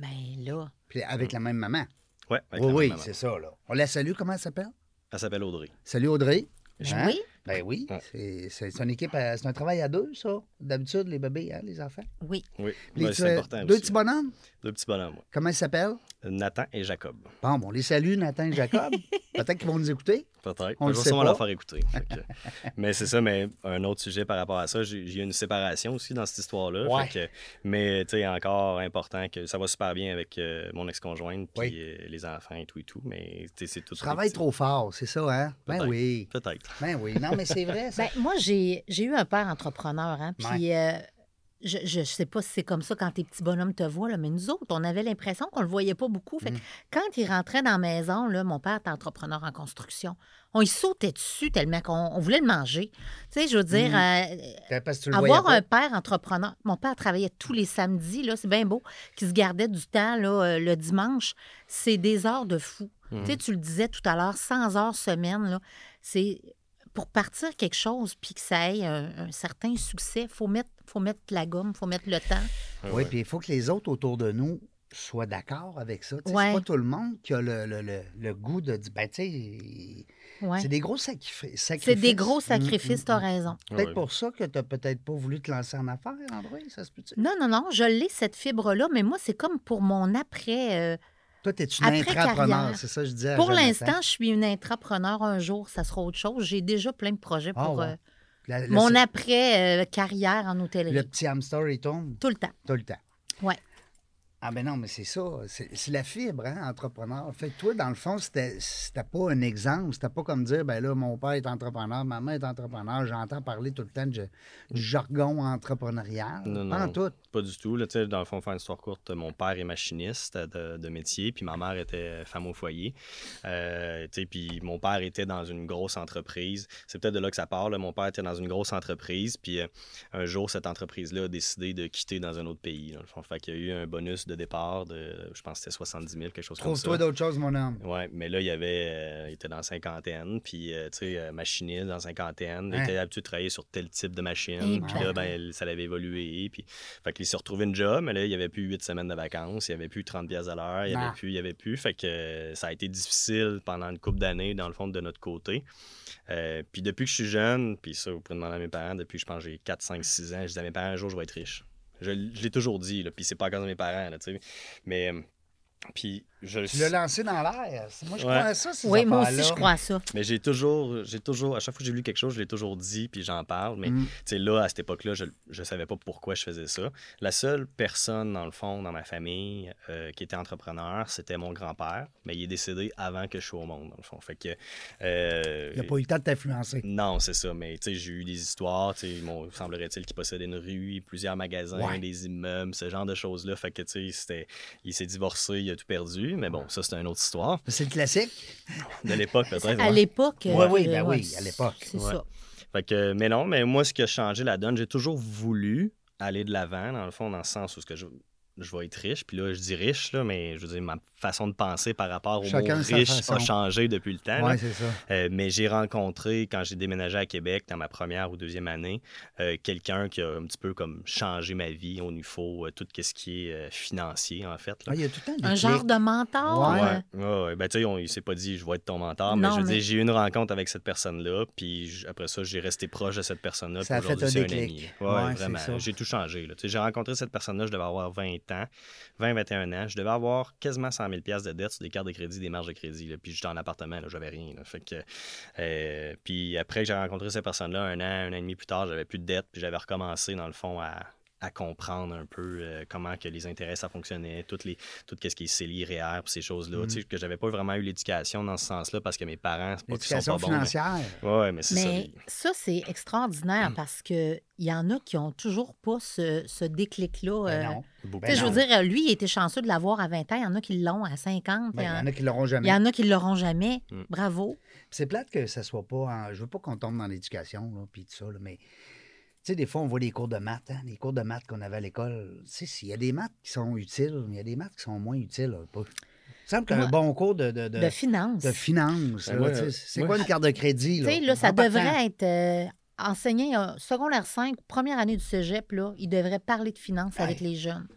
Ben là. Puis avec la même maman. Ouais, avec oui, la oui, même maman. c'est ça, là. On la salue, comment elle s'appelle? Elle s'appelle Audrey. Salut Audrey. Hein? Oui? Ben oui. Ouais. C'est- une équipe, à- c'est un travail à deux, ça. D'habitude, les bébés, hein, les enfants. Oui. Oui, petits- c'est important deux aussi. petits bonhommes? Deux petits bonhommes, ouais. Comment ils s'appellent? Nathan et Jacob. Bon, bon, on les salue, Nathan et Jacob. Peut-être qu'ils vont nous écouter. Peut-être. On sait sûrement leur faire écouter. Que- mais c'est ça, mais un autre sujet par rapport à ça, j'ai une séparation aussi dans cette histoire-là. Ouais. Que- mais tu sais, encore important que ça va super bien avec euh, mon ex-conjointe, puis Oui. euh, les enfants et tout et tout. Mais tu sais, c'est tout. Tu travailles trop fort, c'est ça, hein? Ben oui. Peut-être. Ben oui. Non, mais c'est vrai, ça. Ben, moi, j'ai j'ai eu un père entrepreneur, hein, puis euh, je ne sais pas si c'est comme ça quand tes petits bonhommes te voient, là, mais nous autres, on avait l'impression qu'on le voyait pas beaucoup. Fait que quand il rentrait dans la maison, là, mon père était entrepreneur en construction, on y sautait dessus tellement qu'on on voulait le manger. Tu sais, je veux dire, euh, Parce que tu le avoir un père entrepreneur. Mon père travaillait tous les samedis, là, c'est bien beau, qui se gardait du temps là, euh, le dimanche. C'est des heures de fou. Tu sais, tu le disais tout à l'heure, 100 heures semaine, là, c'est pour partir quelque chose puis que ça ait un, un certain succès, il faut mettre, faut mettre la gomme, il faut mettre le temps. Oui, puis il faut que les autres autour de nous soient d'accord avec ça. Ouais. C'est pas tout le monde qui a le, le- le- le goût de dire, ben, tu sais, Ouais. c'est des gros sacrifi- sacrifices. C'est des gros Mm, sacrifices, mm, tu as mm. raison. Peut-être Ouais. pour ça que tu n'as peut-être pas voulu te lancer en affaires, André, ça se peut-tu? Non, non, non, je l'ai, cette fibre-là, mais moi, c'est comme pour mon après. euh, Toi, t'es une Après intrapreneur, c'est ça que je disais pour l'instant, je suis une intrapreneur. Un jour, ça sera autre chose. J'ai déjà plein de projets Ah, pour ouais. euh, La- la- mon après-carrière en hôtellerie. Le petit hamster, il tombe Tout le temps. tout le temps. Ouais. Ah ben non, mais c'est ça. C'est la fibre, hein, entrepreneur. Fait que toi, dans le fond, c'était c'était pas un exemple. C'était pas comme dire, ben là, mon père est entrepreneur, ma mère est entrepreneur. J'entends parler tout le temps de- du jargon entrepreneurial. Non, Pas en non. tout. Pas du tout. Là, tu sais, dans le fond, faire une histoire courte, mon père est machiniste de, de métier, puis ma mère était femme au foyer. Euh, puis mon père était dans une grosse entreprise. C'est peut-être de là que ça part. là. Mon père était dans une grosse entreprise, puis euh, un jour, cette entreprise-là a décidé de quitter dans un autre pays. Dans le fond. Fait qu'il y a eu un bonus de départ de, je pense que c'était 70 000, quelque chose comme ça. Trouve-toi d'autres choses, mon homme. Ouais, mais là, il y avait, euh, il était dans la cinquantaine, puis, euh, tu sais, euh, machiniste dans la cinquantaine. Il Hein? était habitué de travailler sur tel type de machine. Et Puis ben. là, ben, ça l'avait évolué. Puis, fait qu'il s'est retrouvé une job, mais là, il n'y avait plus huit semaines de vacances, il n'y avait plus 30 pièces à l'heure, il n'y avait plus, il n'y avait plus. Fait que euh, ça a été difficile pendant une couple d'années, dans le fond, de notre côté. Euh, puis depuis que je suis jeune, puis ça, vous pouvez demander à mes parents, depuis que je pense que j'ai 4, 5, 6 ans, je disais à mes parents, un jour, je vais être riche. Je, l'ai toujours dit, là, puis c'est pas à cause de mes parents, tu sais. Mais, euh, puis je le Tu l'as lancé dans l'air. Moi, je Ouais. crois à ça, ces Oui, moi aussi, je crois à ça. Mais j'ai toujours, j'ai toujours, à chaque fois que j'ai lu quelque chose, je l'ai toujours dit, puis j'en parle. Mais Mm. tu sais, là, à cette époque-là, je ne savais pas pourquoi je faisais ça. La seule personne, dans le fond, dans ma famille, euh, qui était entrepreneur, c'était mon grand-père. Mais il est décédé avant que je sois au monde, dans le fond. Fait que. euh, Il n'a pas eu le temps de t'influencer. non, c'est ça. Mais tu sais, j'ai eu des histoires. Tu sais, mon- semblerait-il qu'il possédait une rue, plusieurs magasins, Ouais. des immeubles, ce genre de choses-là. Fait que tu sais, c'était- il s'est divorcé, il a tout perdu. Mais bon, ça, c'est une autre histoire. C'est le classique. De l'époque, peut-être. À ouais. l'époque. Oui, euh, oui, ben ouais, oui, à l'époque. C'est Ouais. ça. Fait que, mais non, mais moi, ce qui a changé la donne, j'ai toujours voulu aller de l'avant, dans le fond, dans le sens où ce que je, je vais être riche. Puis là, je dis riche, là, mais je veux dire, ma façon de penser par rapport au Chacun mot riche façon. a changé depuis le temps. Oui, c'est ça. Euh, mais j'ai rencontré, quand j'ai déménagé à Québec, dans ma première ou deuxième année, euh, quelqu'un qui a un petit peu comme changé ma vie au niveau euh, tout ce qui est euh, financier, en fait. là. Ah, il y a tout le temps des Un genre de mentor? Ouais. Ouais, ouais. Ben, tu sais, on- il s'est pas dit je vais être ton mentor, mais je veux mais- dire, j'ai eu une rencontre avec cette personne-là, puis j- après ça, j'ai resté proche de cette personne-là. Ça a fait aujourd'hui, un c'est déclic. ami, vraiment. J'ai tout changé. là. Tu sais, J'ai rencontré cette personne-là, je devais avoir 20 ans, 20, 21 ans. Je devais avoir quasiment 100 000 de dette sur des cartes de crédit, des marges de crédit. Puis j'étais en appartement, j'avais rien. euh, puis après que j'ai rencontré cette personne-là, un an, un an et demi plus tard, j'avais plus de dette, puis j'avais recommencé, dans le fond, à à comprendre un peu euh, comment que les intérêts ça fonctionnait, toutes les, tout ce qui est CELI, REER, ces choses-là. Mm. Tu sais, que j'avais pas vraiment eu l'éducation dans ce sens-là parce que mes parents, c'est pas qu'ils sont L'éducation bons. mais- financière. Ouais, mais c'est ça. Les- ça, c'est extraordinaire parce qu'il y en a qui ont toujours pas ce, ce déclic-là. Ben euh, non. beaucoup. tu sais, je veux dire, lui, il était chanceux de l'avoir à 20 ans. Il y en a qui l'ont à 50. Ben, il, il y en, a qui l'auront il jamais. y en a qui l'auront jamais. Mm. Bravo. C'est plate que ça soit pas. en- Je veux pas qu'on tombe dans l'éducation, là, puis tout ça, là, mais. Tu sais, des fois, on voit des cours de maths, hein, les cours de maths qu'on avait à l'école. Tu sais, s'il y a des maths qui sont utiles, mais il y a des maths qui sont moins utiles. pas- Il me semble qu'un bon cours de, de, de, De finance. de finance, Ben, c'est quoi une carte de crédit? Tu Là? sais, là, ça devrait être euh, enseigné euh, secondaire 5, première année du cégep, là, il devrait parler de finance Ouais. avec les jeunes.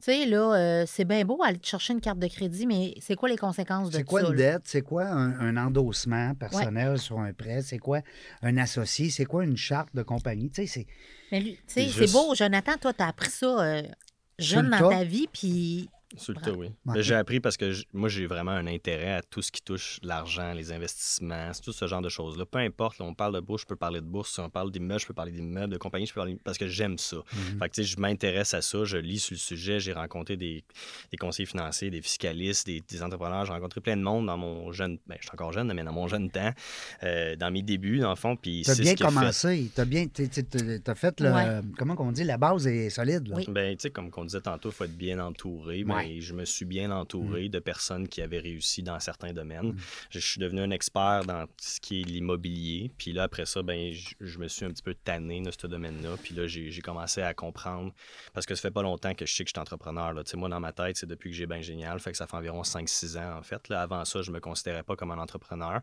Tu sais, là, euh, c'est bien beau aller te chercher une carte de crédit, mais c'est quoi les conséquences de C'est tout quoi ça? une dette? C'est quoi un, un endossement personnel sur un prêt? C'est quoi un associé? C'est quoi une charte de compagnie? Tu sais, c'est. Mais lui, tu sais, C'est c'est juste- beau, Jonathan, toi, tu as appris ça euh, jeune dans ta vie, puis Sur le Bravo. tas, oui. Ouais. J'ai appris parce que moi, j'ai vraiment un intérêt à tout ce qui touche l'argent, les investissements, tout ce genre de choses-là. Peu importe, là, on parle de bourse, je peux parler de bourse. Si on parle d'immeubles, je peux parler d'immeubles, de compagnie, je peux parler parce que j'aime ça. Mhm. Fait que, tu sais, je m'intéresse à ça, je lis sur le sujet, j'ai rencontré des, des conseillers financiers, des fiscalistes, des, des entrepreneurs, j'ai rencontré plein de monde dans mon jeune, ben, je suis encore jeune, mais dans mon jeune temps, euh, dans mes débuts, dans le fond, puis Tu as c'est bien ce commencé. Tu as bien. Tu as fait le. Ouais. Comment on dit? La base est solide. Là. Oui. Ben, tu sais, comme on disait tantôt, il faut être bien entouré. Ouais. Mais je me suis bien entouré de personnes qui avaient réussi dans certains domaines. Mm. Je, je suis devenu un expert dans ce qui est l'immobilier. Puis là, après ça, ben, je, je me suis un petit peu tanné de ce domaine-là. Puis là, j'ai commencé à comprendre. Parce que ça fait pas longtemps que je sais que je suis entrepreneur. Là. Tu Moi, dans ma tête, c'est depuis que j'ai bien génial. Fait que ça fait environ 5-6 ans, en fait. Là, avant ça, je me considérais pas comme un entrepreneur.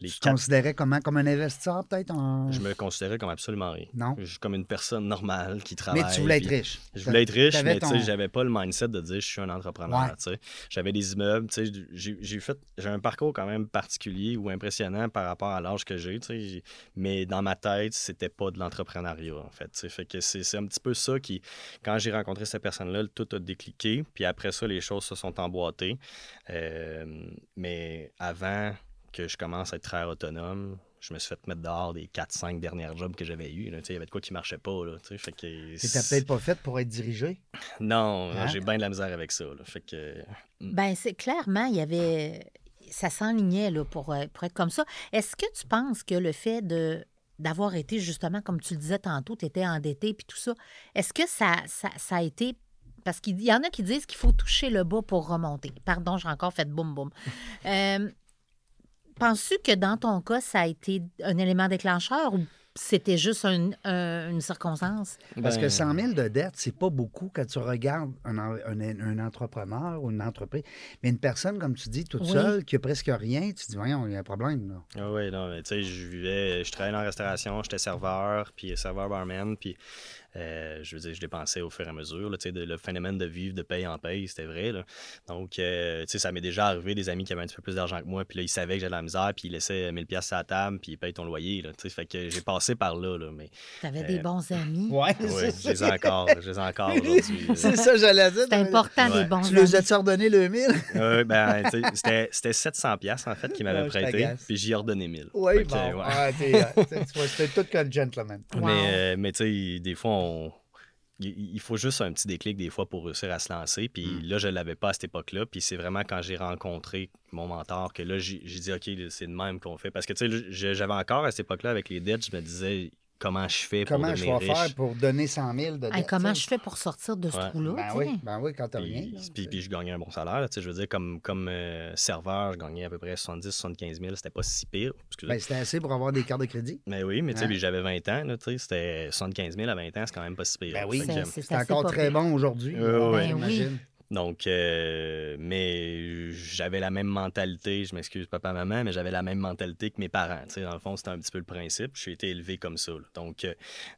Les Tu te quatre- considérais comment? Comme un investisseur, peut-être? En... Je me considérais comme absolument rien. Non. Je comme une personne normale qui travaille. Mais tu voulais être riche. je voulais être riche, mais tu sais, ton- j'avais pas le mindset de dire je suis un entrepreneur. Ouais. J'avais des immeubles, j'ai fait, j'ai un parcours quand même particulier ou impressionnant par rapport à l'âge que j'ai, mais dans ma tête, c'était pas de l'entrepreneuriat en fait. tu sais. Fait que c'est c'est un petit peu ça qui, quand j'ai rencontré cette personne-là, tout a décliqué, puis après ça, les choses se sont emboîtées. Euh, mais avant que je commence à être très autonome, je me suis fait mettre dehors des 4-5 dernières jobs que j'avais eues. là. Tu sais, Il y avait de quoi qui marchait pas. Là, tu sais, fait que, T'étais peut-être pas fait pour être dirigé. Non, Hein? j'ai bien de la misère avec ça. là. Fait que, Ben, c'est clairement, il y avait. Ça s'enlignait là, pour, euh, pour être comme ça. Est-ce que tu penses que le fait de d'avoir été justement, comme tu le disais tantôt, tu étais endetté puis tout ça, est-ce que ça, ça, ça a été. Parce qu'il y en a qui disent qu'il faut toucher le bas pour remonter. Pardon, j'ai encore fait boum boum. Euh, Penses-tu que dans ton cas, ça a été un élément déclencheur ou c'était juste un- un- une circonstance? Parce que Ben, 100 000 de dette, c'est pas beaucoup quand tu regardes un, en- un- un entrepreneur ou une entreprise. Mais une personne, comme tu dis, toute Oui. seule, qui a presque rien, tu te dis, voyons, il y a un problème. Là. Ah oui, non, mais tu sais, je vivais, je travaillais dans la restauration, j'étais serveur, puis serveur barman, puis euh, je veux dire, je dépensais au fur et à mesure, là, tu sais, de- le phénomène de vivre de paye en paye, c'était vrai, là. Donc, euh, tu sais, ça m'est déjà arrivé, des amis qui avaient un petit peu plus d'argent que moi, puis là, ils savaient que j'avais de la misère, puis ils laissaient 1000 pièces à la table, puis ils payent ton loyer, là, tu sais, fait que j'ai passé par là, là, mais Tu avais des Euh, bons amis. Ouais, oui, c'est je les ai ça. encore, je les ai encore aujourd'hui. C'est ça, j'allais dire. C'est important, Ouais. des bons Tu amis. les as-tu redonné le 1000? Ouais, ben, tu sais, c'était- c'était 700 pièces en fait qu'ils m'avaient Ouais, prêté, puis j'y ai redonné 1000. Oui, bon. ouais. Ah, t'es, euh, t'es- tu vois, C'était tout comme gentleman. Wow. Mais, euh, mais tu sais, des fois, on... il il faut juste un petit déclic des fois pour réussir à se lancer. Puis Mm. là, je ne l'avais pas à cette époque-là. Puis c'est vraiment quand j'ai rencontré mon mentor que là, j'ai dit, OK, c'est de même qu'on fait. Parce que tu sais, j'avais encore à cette époque-là avec les dettes, je me disais, comment je fais pour Comment je devenir vais riche? faire pour donner 100 000 de Hey, dette? comment je fais pour sortir de ce Ouais. trou-là? Ben oui, ben oui, quand t'as rien. Puis, là, puis, je gagnais un bon salaire. là, tu sais, je veux dire, comme, comme euh, serveur, je gagnais à peu près 70-75 000. C'était pas si pire. excusez. Ben, c'était assez pour avoir des cartes de crédit. mais oui, mais tu sais, Hein? puis j'avais 20 ans. là, tu sais, C'était 75 000 à 20 ans, c'est quand même pas si pire. Ben oui. Fait que, C'est- c'est C'est assez encore pas très pire. bon aujourd'hui. Ouais. Ben oui. j'imagine. Donc, euh, mais j'avais la même mentalité, je m'excuse papa, maman, mais j'avais la même mentalité que mes parents. tu Dans le fond, c'était un petit peu le principe. J'ai été élevé comme ça. Donc,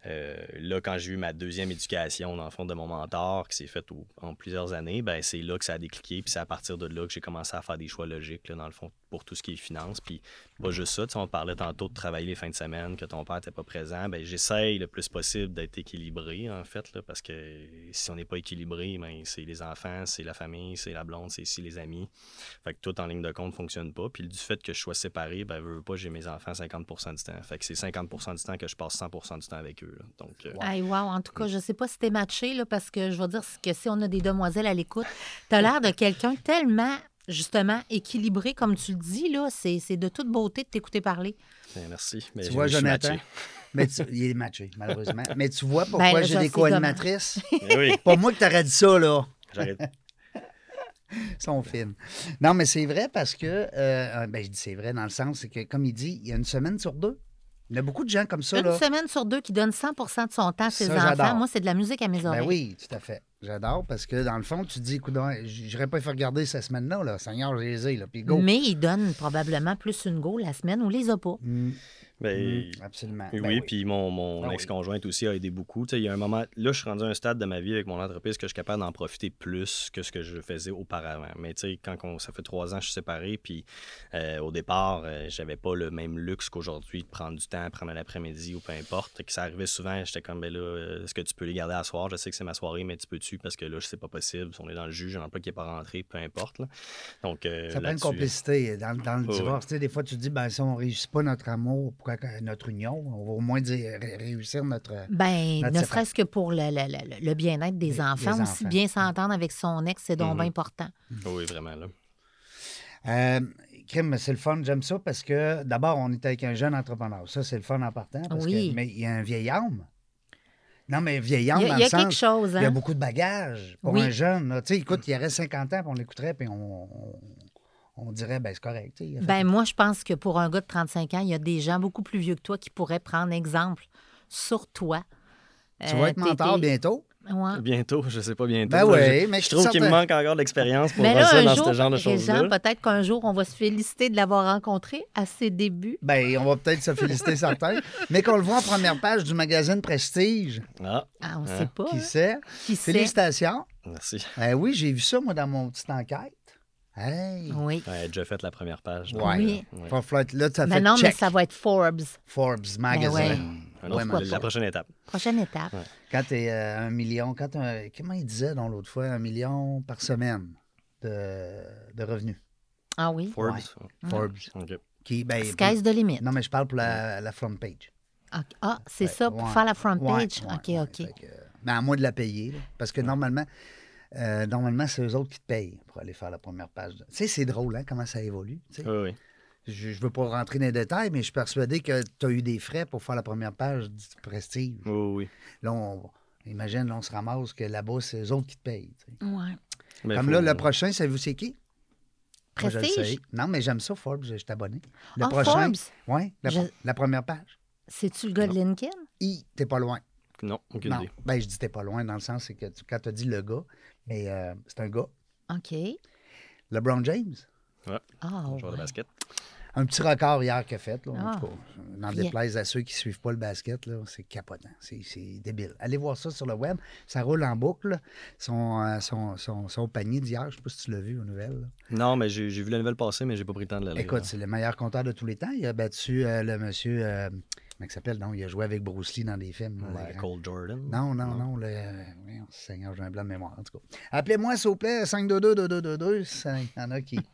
euh, là, quand j'ai eu ma deuxième éducation, dans le fond, de mon mentor, qui s'est faite en plusieurs années, ben c'est là que ça a décliqué. Puis c'est à partir de là que j'ai commencé à faire des choix logiques, là, dans le fond, pour tout ce qui est finance. Puis pas juste ça. On parlait tantôt de travailler les fins de semaine, que ton père n'était pas présent. Ben, j'essaye le plus possible d'être équilibré, en fait, parce que si on n'est pas équilibré, ben, c'est les enfants, c'est la famille, c'est la blonde, c'est ici les amis. Fait que tout en ligne de compte ne fonctionne pas. Puis du fait que je sois séparé, ben, veux, veux pas, j'ai mes enfants 50% du temps. Fait que c'est 50% du temps que je passe 100% du temps avec eux. là. Donc, euh, Hey, wow. En tout cas, je sais pas si t'es matché, là, parce que je vais dire que si on a des demoiselles à l'écoute, t'as l'air de quelqu'un tellement, justement, équilibré, comme tu le dis, là. C'est c'est de toute beauté de t'écouter parler. ben, merci. Mais Tu je- vois, Jonathan? matché. Mais tu- il est matché, malheureusement. Mais tu vois pourquoi Ben, là, j'ai je des co-animatrices? Pas moi que t'aurais dit ça, là. J'arrête. Ils sont fines. Non, mais c'est vrai parce que, euh, ben, je dis c'est vrai dans le sens, c'est que, comme il dit, il y a une semaine sur deux. Il y a beaucoup de gens comme ça, Une là. semaine sur deux qui donne 100 de son temps à ses Ça, enfants. Moi, c'est de la musique à mes oreilles. Ben oui, tout à fait. J'adore parce que, dans le fond, tu te dis, écoute, j'aurais pas fait regarder cette semaine-là, là. Seigneur, je les ai, là. Puis go. Mais il donne probablement plus une go la semaine ou les a pas. Mm, Ben, mm, absolument. Oui, Ben puis mon, mon Ah oui. ex-conjointe aussi a aidé beaucoup. Tu sais, il y a un moment, là, je suis rendu à un stade de ma vie avec mon entreprise que je suis capable d'en profiter plus que ce que je faisais auparavant. Mais tu sais, quand on- ça fait trois ans que je suis séparé, puis euh, au départ, euh, j'avais pas le même luxe qu'aujourd'hui de prendre du temps, prendre l'après-midi ou peu importe. Que ça arrivait souvent, j'étais comme, ben là, est-ce que tu peux les garder à soir? Je sais que c'est ma soirée, mais tu peux-tu? Parce que là, je sais pas possible. On est dans le juge, j'ai un emploi qui n'est pas rentré, peu importe. là. Donc, euh, Ça prend une complicité dans, dans le Oui, divorce. Tu sais, des fois, tu te dis, ben, si on ne réussit pas notre amour, pourquoi que- notre union, on va au moins dire, ré- réussir notre. Ben, Notre ne serait-ce que pour le, le- le- le bien-être des, Des- enfants, des aussi enfants. bien s'entendre avec son ex, c'est donc Mhm. bien important. Oui, vraiment. Là. Euh, Kim, c'est le fun, j'aime ça parce que d'abord, on est avec un jeune entrepreneur. Ça, c'est le fun en partant. Parce Oui. que, mais il y a un vieil homme. Non, mais vieil Il homme y a, dans il y a quelque sens, chose, Il y a hein? beaucoup de bagages pour Oui. un jeune. Tu sais, écoute, il aurait 50 ans, puis on l'écouterait, puis on, on, dirait, ben c'est correct. Ben, moi, je pense que pour un gars de 35 ans, il y a des gens beaucoup plus vieux que toi qui pourraient prendre exemple sur toi. tu Euh, vas être mentor bientôt. Ouais. Bientôt, je sais pas bientôt. Ben oui, je- mais je je trouve qu'il me manque encore de l'expérience pour un dans jour, ce genre de choses-là. peut-être qu'un jour, on va se féliciter de l'avoir rencontré à ses débuts. Ben, on va peut-être se féliciter certains. Mais qu'on le voit en première page du magazine Prestige, Ah, Ah, on ne Hein? sait pas. qui hein? sait? Qui sait? Félicitations. merci. Ben oui, j'ai vu ça, moi, dans mon petite enquête. Hey! Oui. Ouais, déjà fait la première page. Ouais. Oui. Ouais. Falloir- Là, tu as Mais fait non, mais ça va être Forbes. Forbes Magazine. ouais. Un autre- Ouais, mais- la prochaine étape. Prochaine étape. Quand tu es un million, quand un- comment il disait donc l'autre fois, un million par semaine de, de revenus? Ah oui? Forbes. Mm. Forbes. OK. Qui, ben, Sky's the limit. Non, mais je parle pour la, la front page. Ah, c'est Ouais, ça, pour ouais, faire la front ouais, page? ouais, OK, ouais. OK. Euh, mais à moi de la payer, là, parce que normalement, euh, normalement, c'est eux autres qui te payent pour aller faire la première page. Tu sais, c'est drôle, hein, comment ça évolue. tu sais. Oui, oui. Je ne veux pas rentrer dans les détails, mais je suis persuadé que tu as eu des frais pour faire la première page du Prestige. Oui, oui. Là, on, imagine, là, on se ramasse que là-bas, c'est eux autres qui te payent. tu sais. Ouais. Mais Comme faut- là, le prochain, savez-vous c'est qui? Moi, je Prestige? sais. Non, mais j'aime ça, Forbes, je suis abonné. Le Ah, prochain, Forbes? oui, la, Je- la première page. C'est-tu le gars de Lincoln? I, t'es pas loin. Non, aucune Non, idée. ben, je dis t'es pas loin dans le sens, c'est que tu- quand tu as dit le gars, mais euh, c'est un gars. OK. LeBron James, Ah, Joueur de ouais. basket. un petit record hier qu'il a fait. Là, en Ah. tout cas, n'en déplaise à ceux qui ne suivent pas le basket, là, c'est capotant. C'est, c'est débile. Allez voir ça sur le web. Ça roule en boucle. Son, euh, son, son, son panier d'hier, je ne sais pas si tu l'as vu aux nouvelles. là. Non, mais j'ai j'ai vu la nouvelle passer, mais j'ai pas pris le temps de la lire. Écoute, c'est le meilleur compteur de tous les temps. Il a battu euh, le monsieur. euh, comment il s'appelle? Non, il a joué avec Bruce Lee dans des films. Ouais, Cole Jordan. Non, non, non. Le... voyons, Seigneur, j'ai un blanc de mémoire. En tout cas. Appelez-moi, s'il vous plaît, 522-2222. Il y en a qui.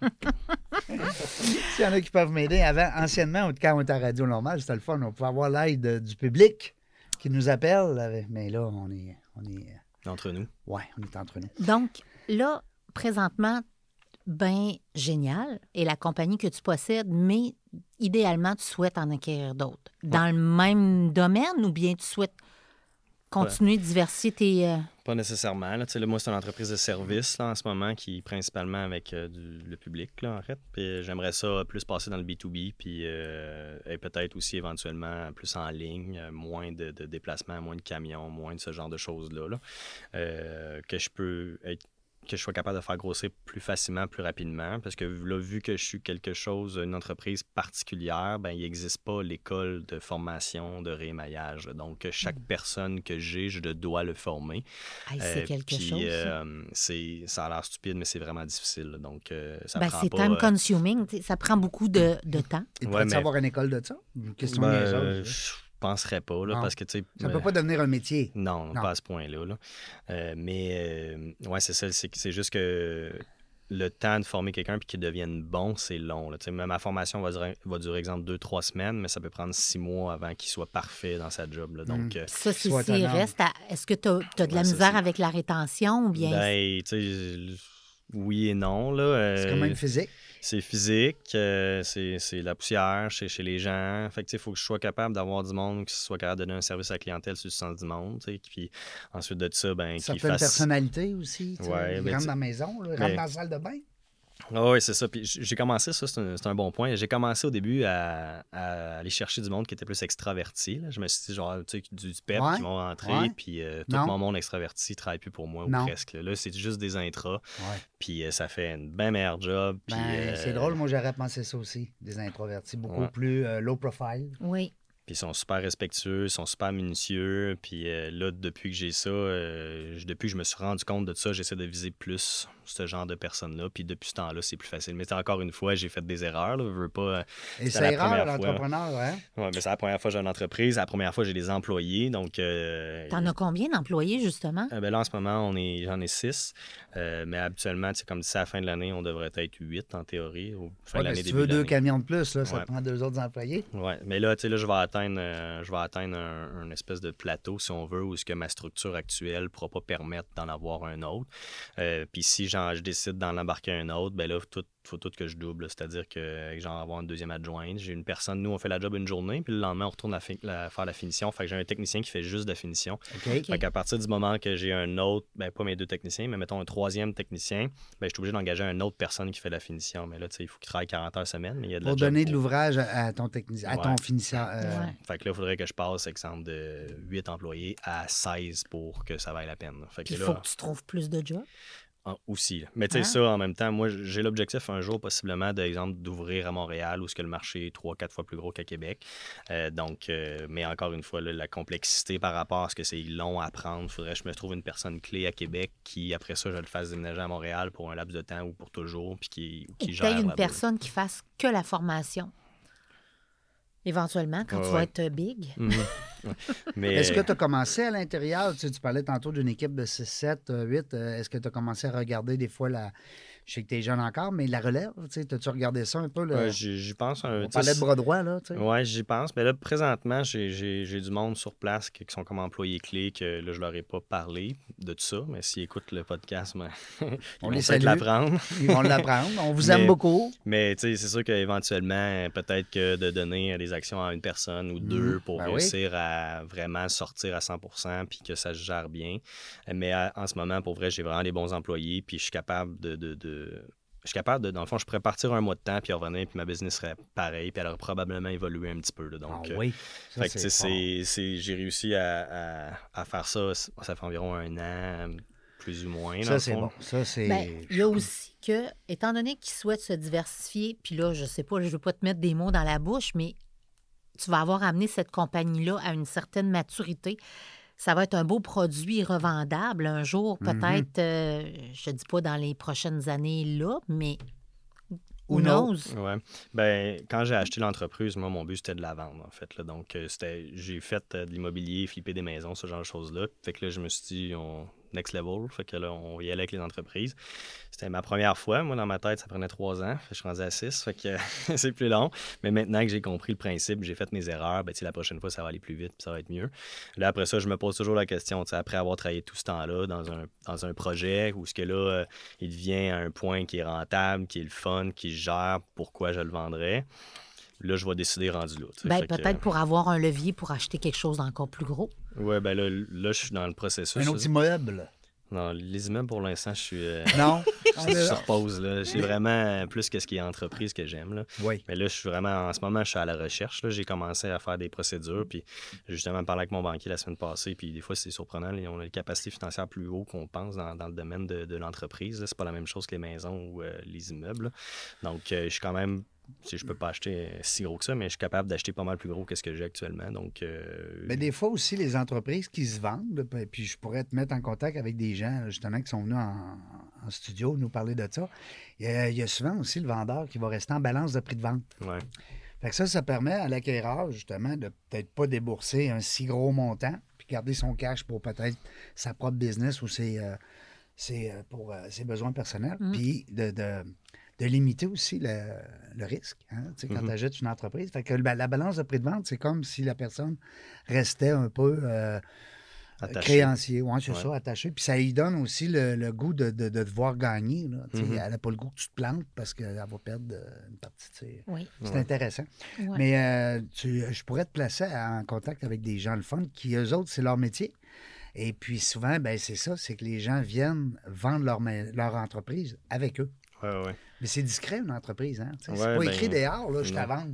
S'il y en a qui peuvent m'aider. Avant, anciennement, quand on était à Radio Normale, c'était le fun. On pouvait avoir l'aide euh, du public qui nous appelle. avec- Mais là, on est. On est... Entre nous. Ouais, on est entre nous. Donc, là, présentement, ben génial, et la compagnie que tu possèdes, mais idéalement, tu souhaites en acquérir d'autres. Dans le même domaine ou bien tu souhaites continuer de diversifier tes. euh, Pas nécessairement. Là. Moi, c'est une entreprise de service là, en ce moment qui est principalement avec euh, du- le public, là, en fait. Puis euh, j'aimerais ça plus passer dans le B2B, puis euh, et peut-être aussi éventuellement plus en ligne, moins de, de déplacements, moins de camions, moins de ce genre de choses-là. là. Que je peux être que je sois capable de faire grossir plus facilement, plus rapidement. Parce que là, vu que je suis quelque chose, une entreprise particulière, ben, il n'existe pas l'école de formation de réémaillage. Donc, chaque personne que j'ai, je dois le former. hey, c'est Euh, quelque puis, chose. ça. euh, c'est, ça a l'air stupide, mais c'est vraiment difficile. Donc, euh, ça Ben, prend c'est pas... time consuming, ça prend beaucoup de, de temps. Il Ouais, mais- avoir une école de ça? Une question ben, penserais pas, là, parce que, tu sais... Ça ne euh, peut pas devenir un métier. Non, Non. pas à ce point-là. là. Euh, mais, euh, ouais, c'est ça. C'est, juste que le temps de former quelqu'un puis qu'il devienne bon, c'est long. Là. Même ma formation va durer, va durer, exemple, deux, trois semaines, mais ça peut prendre six mois avant qu'il soit parfait dans sa job. là. Donc, euh, ça, c'est reste à- Est-ce que tu as, de la Ouais, misère avec la rétention ou bien. ben, oui et non. Là, C'est quand même physique. C'est physique, euh, c'est la poussière chez, chez les gens. Fait que, tu sais, il faut que je sois capable d'avoir du monde qui soit capable de donner un service à la clientèle sur le sens du monde. tu sais, Puis ensuite de ça, ben, qui Certaines fasse. personnalités aussi. Ouais, tu- dans la maison, là, mais- rentrent dans la salle de bain. Ah oui, c'est ça. Puis j'ai commencé, ça, c'est un, c'est un bon point. J'ai commencé au début à, à aller chercher du monde qui était plus extraverti. là. Je me suis dit, genre, tu sais, du, du pep Ouais, qui vont rentrer, ouais. puis euh, tout Non. mon monde extraverti ne travaille plus pour moi, Non. ou presque. Là, Là, c'est juste des intras, Ouais. puis euh, ça fait une bien meilleure job. Puis, Ben, euh, C'est drôle, moi j'aurais pensé ça aussi, des introvertis, beaucoup Ouais. plus euh, low profile. Oui. Puis ils sont super respectueux, ils sont super minutieux. Puis euh, là, depuis que j'ai ça, euh, depuis que je me suis rendu compte de ça, j'essaie de viser plus ce genre de personnes-là. Puis depuis ce temps-là, c'est plus facile. Mais encore une fois, j'ai fait des erreurs. Là, je veux pas, euh, Et c'est la rare, première fois. l'entrepreneur, hein? Ouais, mais c'est la première fois que j'ai une entreprise. La première fois, j'ai des employés. Donc, euh, T'en as combien d'employés, justement? euh, ben là, en ce moment, on est, j'en ai six. Euh, mais habituellement, tu sais, comme d'ici à la fin de l'année, on devrait être huit en théorie. Au fin Ouais, de mais l'année, si tu veux de deux camions de plus, là, ça Ouais. prend deux autres employés. Ouais, mais là, tu sais, là, je vais atteindre, euh, je vais atteindre un, espèce de plateau, si on veut, où ce que ma structure actuelle ne pourra pas permettre d'en avoir un autre. Euh, Puis si je décide d'en embarquer un autre, ben là, tout faut tout que je double. C'est-à-dire que genre avoir une deuxième adjointe. J'ai une personne, nous, on fait la job une journée, puis le lendemain, on retourne la la- faire la finition. Fait que j'ai un technicien qui fait juste de la finition. OK? Fait qu'à partir du moment que j'ai un autre, ben pas mes deux techniciens, mais mettons un troisième technicien, ben je suis obligé d'engager une autre personne qui fait la finition. Mais là, tu sais, il faut qu'il travaille 40 heures semaine, mais il y a de la Pour job donner de l'ouvrage à, à ton technicien, à ton finisseur. euh, Ouais. fait que là, il faudrait que je passe, exemple, de 8 employés à 16 pour que ça vaille la peine. Fait que il là, faut que tu trouves plus de jobs? En- aussi. Mais tu sais, Hein? ça, en même temps, moi, j'ai l'objectif un jour, possiblement, d'exemple, d'ouvrir à Montréal, où ce que le marché est 3-4 fois plus gros qu'à Québec. Euh, donc, euh, mais encore une fois, là, la complexité par rapport à ce que c'est long à apprendre, il faudrait que je me trouve une personne clé à Québec qui, après ça, je le fasse déménager à Montréal pour un laps de temps ou pour toujours, puis qui, qui gère une personne qui fasse que la formation. Éventuellement, quand Ouais, tu vas ouais. être big. Mhm. Ouais. Mais, Est-ce que tu as commencé à l'intérieur? Tu, sais, tu parlais tantôt d'une équipe de 6, 7, 8. euh, Est-ce que tu as commencé à regarder des fois la. Je sais que tu es jeune encore, mais la relève, tu sais, as-tu regardé ça un peu? Là? J'y pense. un- On parlait de bras droit, là. Ouais, j'y pense. Mais là, présentement, j'ai- j'ai j'ai du monde sur place qui, sont comme employés clés que là, je leur ai pas parlé de tout ça. Mais s'ils écoutent le podcast, ben, ils On vont peut-être l'apprendre. Ils vont l'apprendre. On vous Mais- aime beaucoup. Mais tu sais, c'est sûr qu'éventuellement, peut-être que de donner des actions à une personne ou deux pour Ben oui. réussir à vraiment sortir à 100% puis que ça se gère bien. Mais à- en ce moment, pour vrai, j'ai vraiment des bons employés puis je suis capable de. de- de- Je suis capable de, dans le fond, je pourrais partir un mois de temps puis revenir, puis ma business serait pareil, puis elle aurait probablement évolué un petit peu. là. donc, ah euh, oui. Ça, fait que, c'est- c'est- j'ai réussi à, à- à faire ça. Ça fait environ un an, plus ou moins. Ça, c'est bon. Ça, c'est. Ben, il y a aussi que, étant donné qu'ils souhaitent se diversifier, puis là, je sais pas, je veux pas te mettre des mots dans la bouche, mais tu vas avoir amené cette compagnie-là à une certaine maturité. Ça va être un beau produit revendable un jour, Mhm. peut-être, euh, je dis pas dans les prochaines années là, mais knows? knows? Ouais. Ben, quand j'ai acheté l'entreprise, moi, mon but, c'était de la vendre, en fait. Là. Donc, euh, c'était, j'ai fait euh, de l'immobilier, flipper des maisons, ce genre de choses-là. Fait que là, je me suis dit, on, next level. Fait que là, on y allait avec les entreprises. C'était ma première fois. Moi, dans ma tête, ça prenait trois ans. Je suis rendu à six. Fait que c'est plus long. Mais maintenant que j'ai compris le principe, j'ai fait mes erreurs, ben, la prochaine fois, ça va aller plus vite ça va être mieux. Là, après ça, je me pose toujours la question, après avoir travaillé tout ce temps-là dans un, dans un projet où ce que là, euh, il devient un point qui est rentable, qui est le fun, qui gère, pourquoi je le vendrais? Là, je vais décider rendu là. Ben, que, peut-être pour avoir un levier pour acheter quelque chose d'encore plus gros. Ouais, ben là, là, je suis dans le processus. Un autre immeuble? Non, les immeubles, pour l'instant, je suis, euh, Non? je suis sur pause. là. C'est vraiment plus que ce qui est entreprise que j'aime. là. Oui. Mais là, je suis vraiment, en ce moment, je suis à la recherche. là. J'ai commencé à faire des procédures, puis j'ai justement parlé avec mon banquier la semaine passée, puis des fois, c'est surprenant. là, On a des capacités financières plus haut qu'on pense dans, dans le domaine de, de l'entreprise. C'est pas la même chose que les maisons ou euh, les immeubles. là. Donc, euh, je suis quand même. Sais, Je peux pas acheter si gros que ça, mais je suis capable d'acheter pas mal plus gros que ce que j'ai actuellement. Donc, euh, Mais des fois aussi, les entreprises qui se vendent, puis- je pourrais te mettre en contact avec des gens, justement, qui sont venus en, en studio nous parler de ça. Il y, a, il y a souvent aussi le vendeur qui va rester en balance de prix de vente. ouais. Fait que ça, ça permet à l'acquéreur, justement, de peut-être pas débourser un si gros montant, puis garder son cash pour peut-être sa propre business ou ses, euh, ses, euh, pour euh, ses besoins personnels, Mm. puis de, de- de limiter aussi le, le risque hein, tu sais, quand Mhm. tu achètes une entreprise. Fait que la, la balance de prix de vente, c'est comme si la personne restait un peu euh, créancier. Oui, c'est Ouais. ça, attaché. Puis ça lui donne aussi le, le goût de, de, de devoir gagner. là. Tu sais, Mhm. Elle n'a pas le goût que tu te plantes parce qu'elle va perdre euh, une partie de ses... Oui. C'est Ouais. intéressant. Ouais. Mais euh, tu- je pourrais te placer en contact avec des gens le fun qui, eux autres, c'est leur métier. Et puis souvent, ben, c'est ça, c'est que les gens viennent vendre leur entreprise avec eux. Ouais, ouais. Mais c'est discret, une entreprise. Hein? C'est pas ben, écrit dehors, là, je t'avance.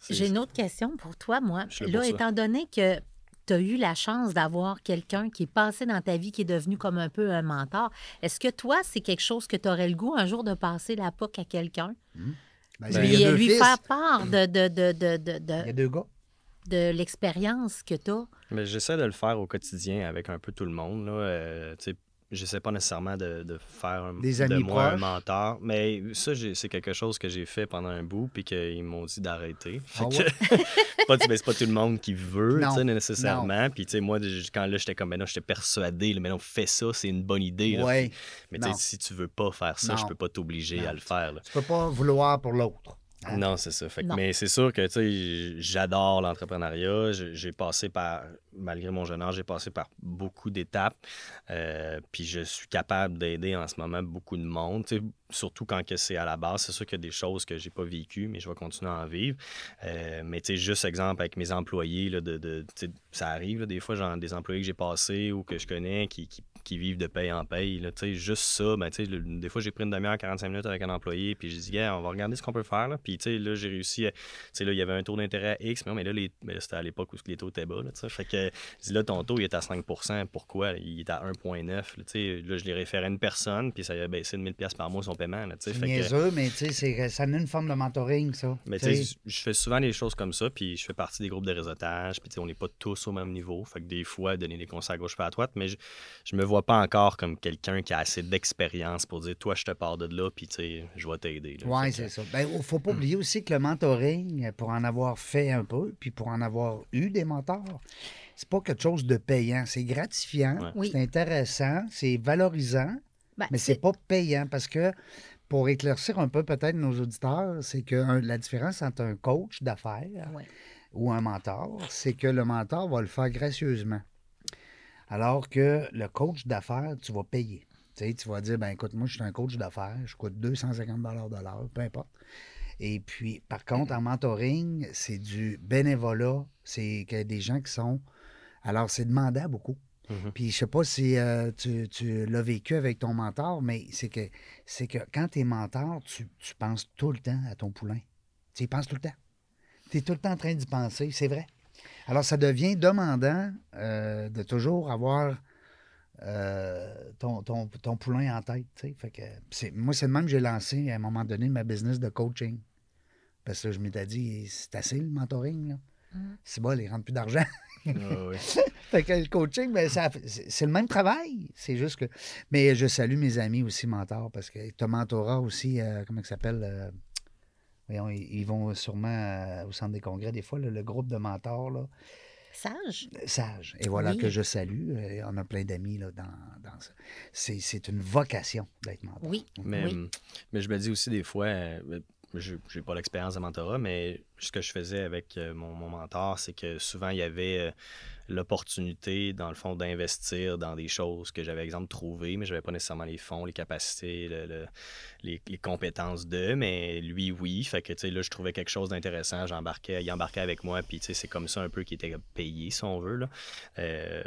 C'est- J'ai une autre question pour toi, moi. Là ça. étant donné que tu as eu la chance d'avoir quelqu'un qui est passé dans ta vie, qui est devenu comme un peu un mentor, est-ce que toi, c'est quelque chose que tu aurais le goût un jour de passer la POC à quelqu'un? Ben, Ben, il y Lui, fils. faire part de, de, de, de, de, Il y a de, deux gars. de l'expérience que tu as. Mais j'essaie de le faire au quotidien avec un peu tout le monde. Là. Euh, j'essaie pas nécessairement de, de faire un- Des de moi un mentor. Mais ça, c'est quelque chose que j'ai fait pendant un bout puis qu'ils m'ont dit d'arrêter. Ah que- c'est pas, ben, c'est pas tout le monde qui veut, Non, nécessairement. Puis, tu sais, moi, quand là, j'étais comme, ben non, j'étais persuadé, là, mais non, fais ça, c'est une bonne idée. là. Mais tu sais, si tu veux pas faire ça, je peux pas t'obliger à le faire. là. Tu peux pas vouloir pour l'autre. Hein? Non, c'est ça. Fait que- mais c'est sûr que j'adore l'entrepreneuriat. J'ai passé par, malgré mon jeune âge, j'ai passé par beaucoup d'étapes. Euh, puis je suis capable d'aider en ce moment beaucoup de monde. tu sais, Surtout quand c'est à la base. C'est sûr qu'il y a des choses que j'ai pas vécues, mais je vais continuer à en vivre. Euh, mais tu sais, juste exemple avec mes employés, là, de, de- ça arrive là, des fois, genre des employés que j'ai passés ou que je connais qui, qui- qui vivent de paye en paye. Là, juste ça, ben, le- des fois, j'ai pris une demi-heure, 45 minutes avec un employé, puis j'ai dit, Gars, on va regarder ce qu'on peut faire. Là. Puis, là, j'ai réussi. à- là, il y avait un taux d'intérêt à X, mais, non, mais là, les- mais là, c'était à l'époque où les taux étaient bas. Là, fait que, dis, là, ton taux, il est à 5% Pourquoi? Il est à 1,9. Là, là, je l'ai référé à une personne, puis ça a baissé de 1000 par mois son paiement. Là. C'est fait que- mais c'est- ça une forme de mentoring, ça. mais je fais souvent des choses comme ça, puis je fais partie des groupes de réseautage, puis on n'est pas tous au même niveau. Fait que des fois, donner des conseils à gauche pas à droite, mais je, je me vois pas encore comme quelqu'un qui a assez d'expérience pour dire, toi, je te pars de là, puis tu sais, je vais t'aider. Oui, c'est ça. Ben, faut pas oublier aussi que le mentoring, pour en avoir fait un peu, puis pour en avoir eu des mentors, c'est pas quelque chose de payant. C'est gratifiant, Ouais. Oui. c'est intéressant, c'est valorisant, Ben, Mais c'est pas payant parce que, pour éclaircir un peu peut-être nos auditeurs, c'est que un- la différence entre un coach d'affaires Ouais. ou un mentor, c'est que le mentor va le faire gracieusement. Alors que le coach d'affaires, tu vas payer. Tu sais, tu vas dire, ben écoute, moi, je suis un coach d'affaires, je coûte 250 de l'heure, peu importe. Et puis, par contre, en mentoring, c'est du bénévolat. C'est que des gens qui sont. Alors, c'est demandant beaucoup. Mhm. Puis, je sais pas si euh, tu, tu l'as vécu avec ton mentor, mais c'est que, c'est que quand tu es mentor, tu, tu penses tout le temps à ton poulain. Tu y penses tout le temps. Tu es tout le temps en train d'y penser, c'est vrai. Alors, ça devient demandant euh, de toujours avoir euh, ton, ton- ton poulain en tête. tu sais. Fait que c'est, moi, c'est le même que j'ai lancé à un moment donné ma business de coaching. Parce que je m'étais dit, c'est assez le mentoring. Là. Mm. C'est bon, il rentre plus d'argent. Ouais. Fait que le coaching, ben, ça, c'est c'est le même travail. C'est juste que. Mais je salue mes amis aussi mentors parce que tu mentorat aussi, euh, comment ça s'appelle? Euh, voyons, ils, vont sûrement euh, au centre des congrès des fois, là, le groupe de mentors, là, Sage? Sage. Et voilà Oui. que je salue. Euh, on a plein d'amis là, dans, dans ça. C'est, c'est une vocation d'être mentor. Oui. Mais, Oui. mais je me dis aussi des fois, euh, je n'ai pas l'expérience de mentorat, mais ce que je faisais avec euh, mon, mon mentor, c'est que souvent il y avait euh, l'opportunité, dans le fond, d'investir dans des choses que j'avais, exemple, trouvées, mais je n'avais pas nécessairement les fonds, les capacités, le- le- les, les compétences de, mais lui, oui. Fait que, tu sais, là, je trouvais quelque chose d'intéressant, j'embarquais, il embarquait avec moi, puis, tu sais, c'est comme ça un peu qu'il était payé, si on veut, là. Euh,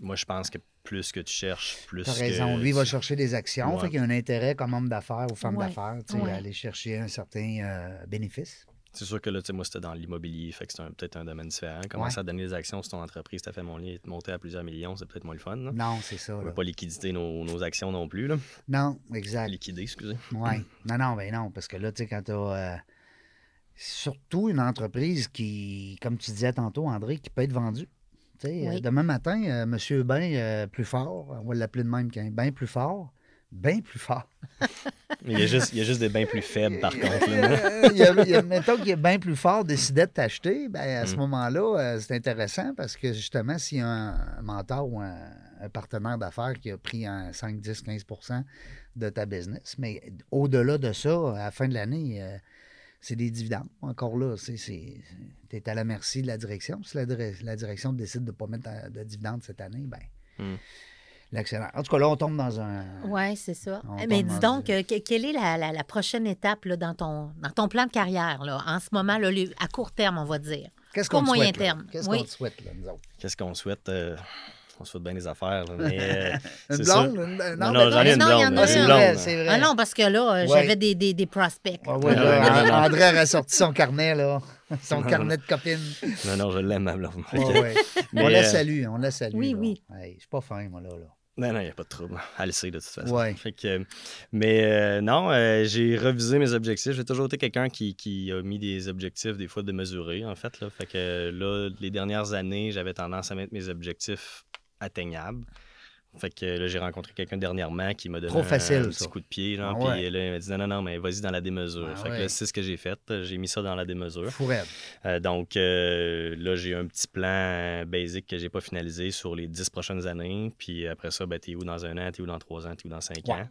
moi, je pense que plus que tu cherches, plus T'as que raison. Lui, il va chercher des actions. Ouais. Fait qu'il y a un intérêt comme homme d'affaires ou femme Ouais. d'affaires, tu sais, Ouais. à aller chercher un certain euh, bénéfice. C'est sûr que là, tu sais, moi, c'était dans l'immobilier, fait que c'est peut-être un domaine différent. Commencer Ouais. à donner des actions sur ton entreprise, t'as fait mon lit, monter à plusieurs millions, c'est peut-être moins le fun. Là. Non, c'est ça. On veut pas liquider nos, nos actions non plus. Là. Non, exact. Liquider, excusez. Oui. Non, non, ben non, parce que là, tu sais, quand tu as. surtout une entreprise qui, comme tu disais tantôt, André, qui peut être vendue. Tu sais, Oui. euh, demain matin, euh, Monsieur Bain euh, plus fort, on va l'appeler de même qu'un Bain plus fort, bien plus fort. Il y, a juste, il y a juste des bains plus faibles, par contre. là. Il y a, il y a- mettons qu'il est bien plus fort décidait de t'acheter, ben, à ce Mm. moment-là, euh, c'est intéressant parce que justement, s'il y a un, mentor ou un, un partenaire d'affaires qui a pris un 5, 10, 15% de ta business, mais au-delà de ça, à la fin de l'année, euh, c'est des dividendes. Encore là, tu es à la merci de la direction. Si la, dire- la direction décide de ne pas mettre de dividendes cette année, ben, Mm. En tout cas, là, on tombe dans un. Oui, c'est ça. On Mais dis donc, que- quelle est la, la- la prochaine étape là, dans, ton, dans ton plan de carrière, là, en ce moment, là, à court terme, on va dire? Qu'est-ce qu'on moyen souhaite, là? terme. Qu'est-ce Oui. qu'on te souhaite, là, nous autres? Qu'est-ce qu'on souhaite? euh, on souhaite bien des affaires. là, mais, euh, Une blonde? Une- Non, non, non, mais- j'en ai une non, blonde. Ah, c'est une vrai, blonde. c'est vrai. Ah non, parce que là, euh, Ouais. j'avais des, des, des prospects. Ah ouais, Non, là, non, non, non. André a sorti son carnet, là. Son carnet de copines. Non, non, je l'aime, ma blonde. Ouais, ouais. Mais, on la euh, salue, on la salue. Oui, là. oui. Hey, je suis pas fin, moi, là. là. Non, non, il n'y a pas de trouble. Elle le sait de toute façon. Ouais. Fait que, mais euh, non, euh, j'ai revisé mes objectifs. J'ai toujours été quelqu'un qui, qui a mis des objectifs, des fois, de mesurer, en fait. Là. Fait que euh, là, les dernières années, j'avais tendance à mettre mes objectifs atteignables. Fait que là, j'ai rencontré quelqu'un dernièrement qui m'a donné Trop un- facile, un, petit coup de pied. Genre, Ah ouais. Puis là, il m'a dit non, non, non, mais vas-y dans la démesure. Ah fait que là, c'est ce que j'ai fait. J'ai mis ça dans la démesure. Euh, donc euh, là, j'ai un petit plan euh, basique que j'ai pas finalisé sur les dix prochaines années. Puis après ça, ben, t'es où dans un an, t'es où dans trois ans, t'es où dans cinq Ouais. ans?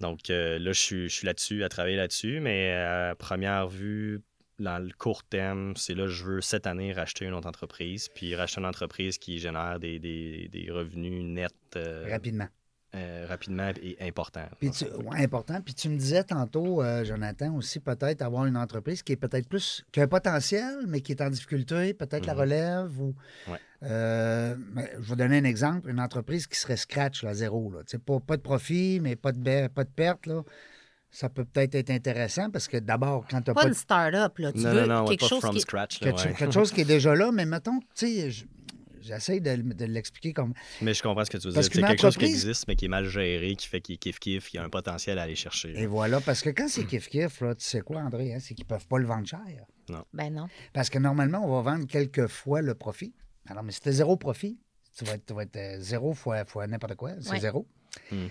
Donc euh, là, je suis, je suis là-dessus, à travailler là-dessus. Mais à première vue, dans le court terme, c'est là, je veux cette année racheter une autre entreprise. Puis racheter une entreprise qui génère des, des- des revenus nets euh, Rapidement. euh, rapidement et importants. Puis tu, ouais, important. Puis tu me disais tantôt, euh, Jonathan, aussi peut-être avoir une entreprise qui est peut-être plus, qui a un potentiel, mais qui est en difficulté, peut-être la Mhm. relève ou. Ouais. Euh, je vais donner un exemple, une entreprise qui serait scratch, là, zéro. Là. Pas, pas de profit, mais pas de, ba- pas de perte. Là. Ça peut peut-être être intéressant parce que d'abord, quand tu n'as Pas pas, une de- start-up, là. Tu non, veux non, non, ouais, quelque pas chose from qui... scratch. là, quelque, ouais. quelque chose qui est déjà là, mais mettons, tu sais, je- j'essaie de, de l'expliquer comme. Mais je comprends ce que tu veux Parce dire. C'est quelque chose qui existe, mais qui est mal géré, qui fait qu'il kiff-kiff, qui a un potentiel à aller chercher. Et voilà, parce que quand c'est kiff-kiff, là, tu sais quoi, André, hein, c'est qu'ils ne peuvent pas le vendre cher. Ben non. Parce que normalement, on va vendre quelques fois le profit. Alors, mais si tu zéro profit, tu vas être, tu vas être, euh, zéro fois, fois n'importe quoi, c'est Ouais. zéro. Hmm.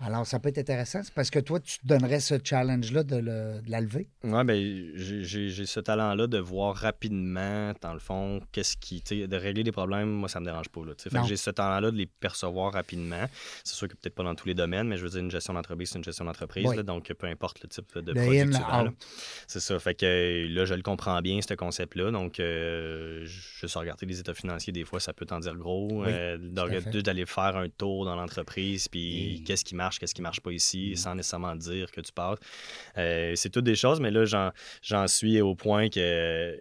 Alors, ça peut être intéressant. C'est parce que toi, tu te donnerais ce challenge-là de, le- de la lever? Ouais, ben, j'ai- ce talent-là de voir rapidement, dans le fond, qu'est-ce qui. sais, De régler des problèmes, moi, ça me dérange pas. Là, tu sais. fait Non. que j'ai ce talent-là de les percevoir rapidement. C'est sûr que peut-être pas dans tous les domaines, mais je veux dire, une gestion d'entreprise, c'est une gestion d'entreprise. Oui. donc, peu importe le type de produit. C'est ça. Fait que là, je le comprends bien, ce concept-là. Donc, euh, juste regarder les états financiers, des fois, ça peut t'en dire gros. Oui, Euh, D'aller faire un tour dans l'entreprise, puis Et- qu'est-ce qui marche, qu'est-ce qui marche pas ici, Mm. sans nécessairement dire que tu passes. Euh, c'est toutes des choses, mais là, j'en, suis au point que, euh,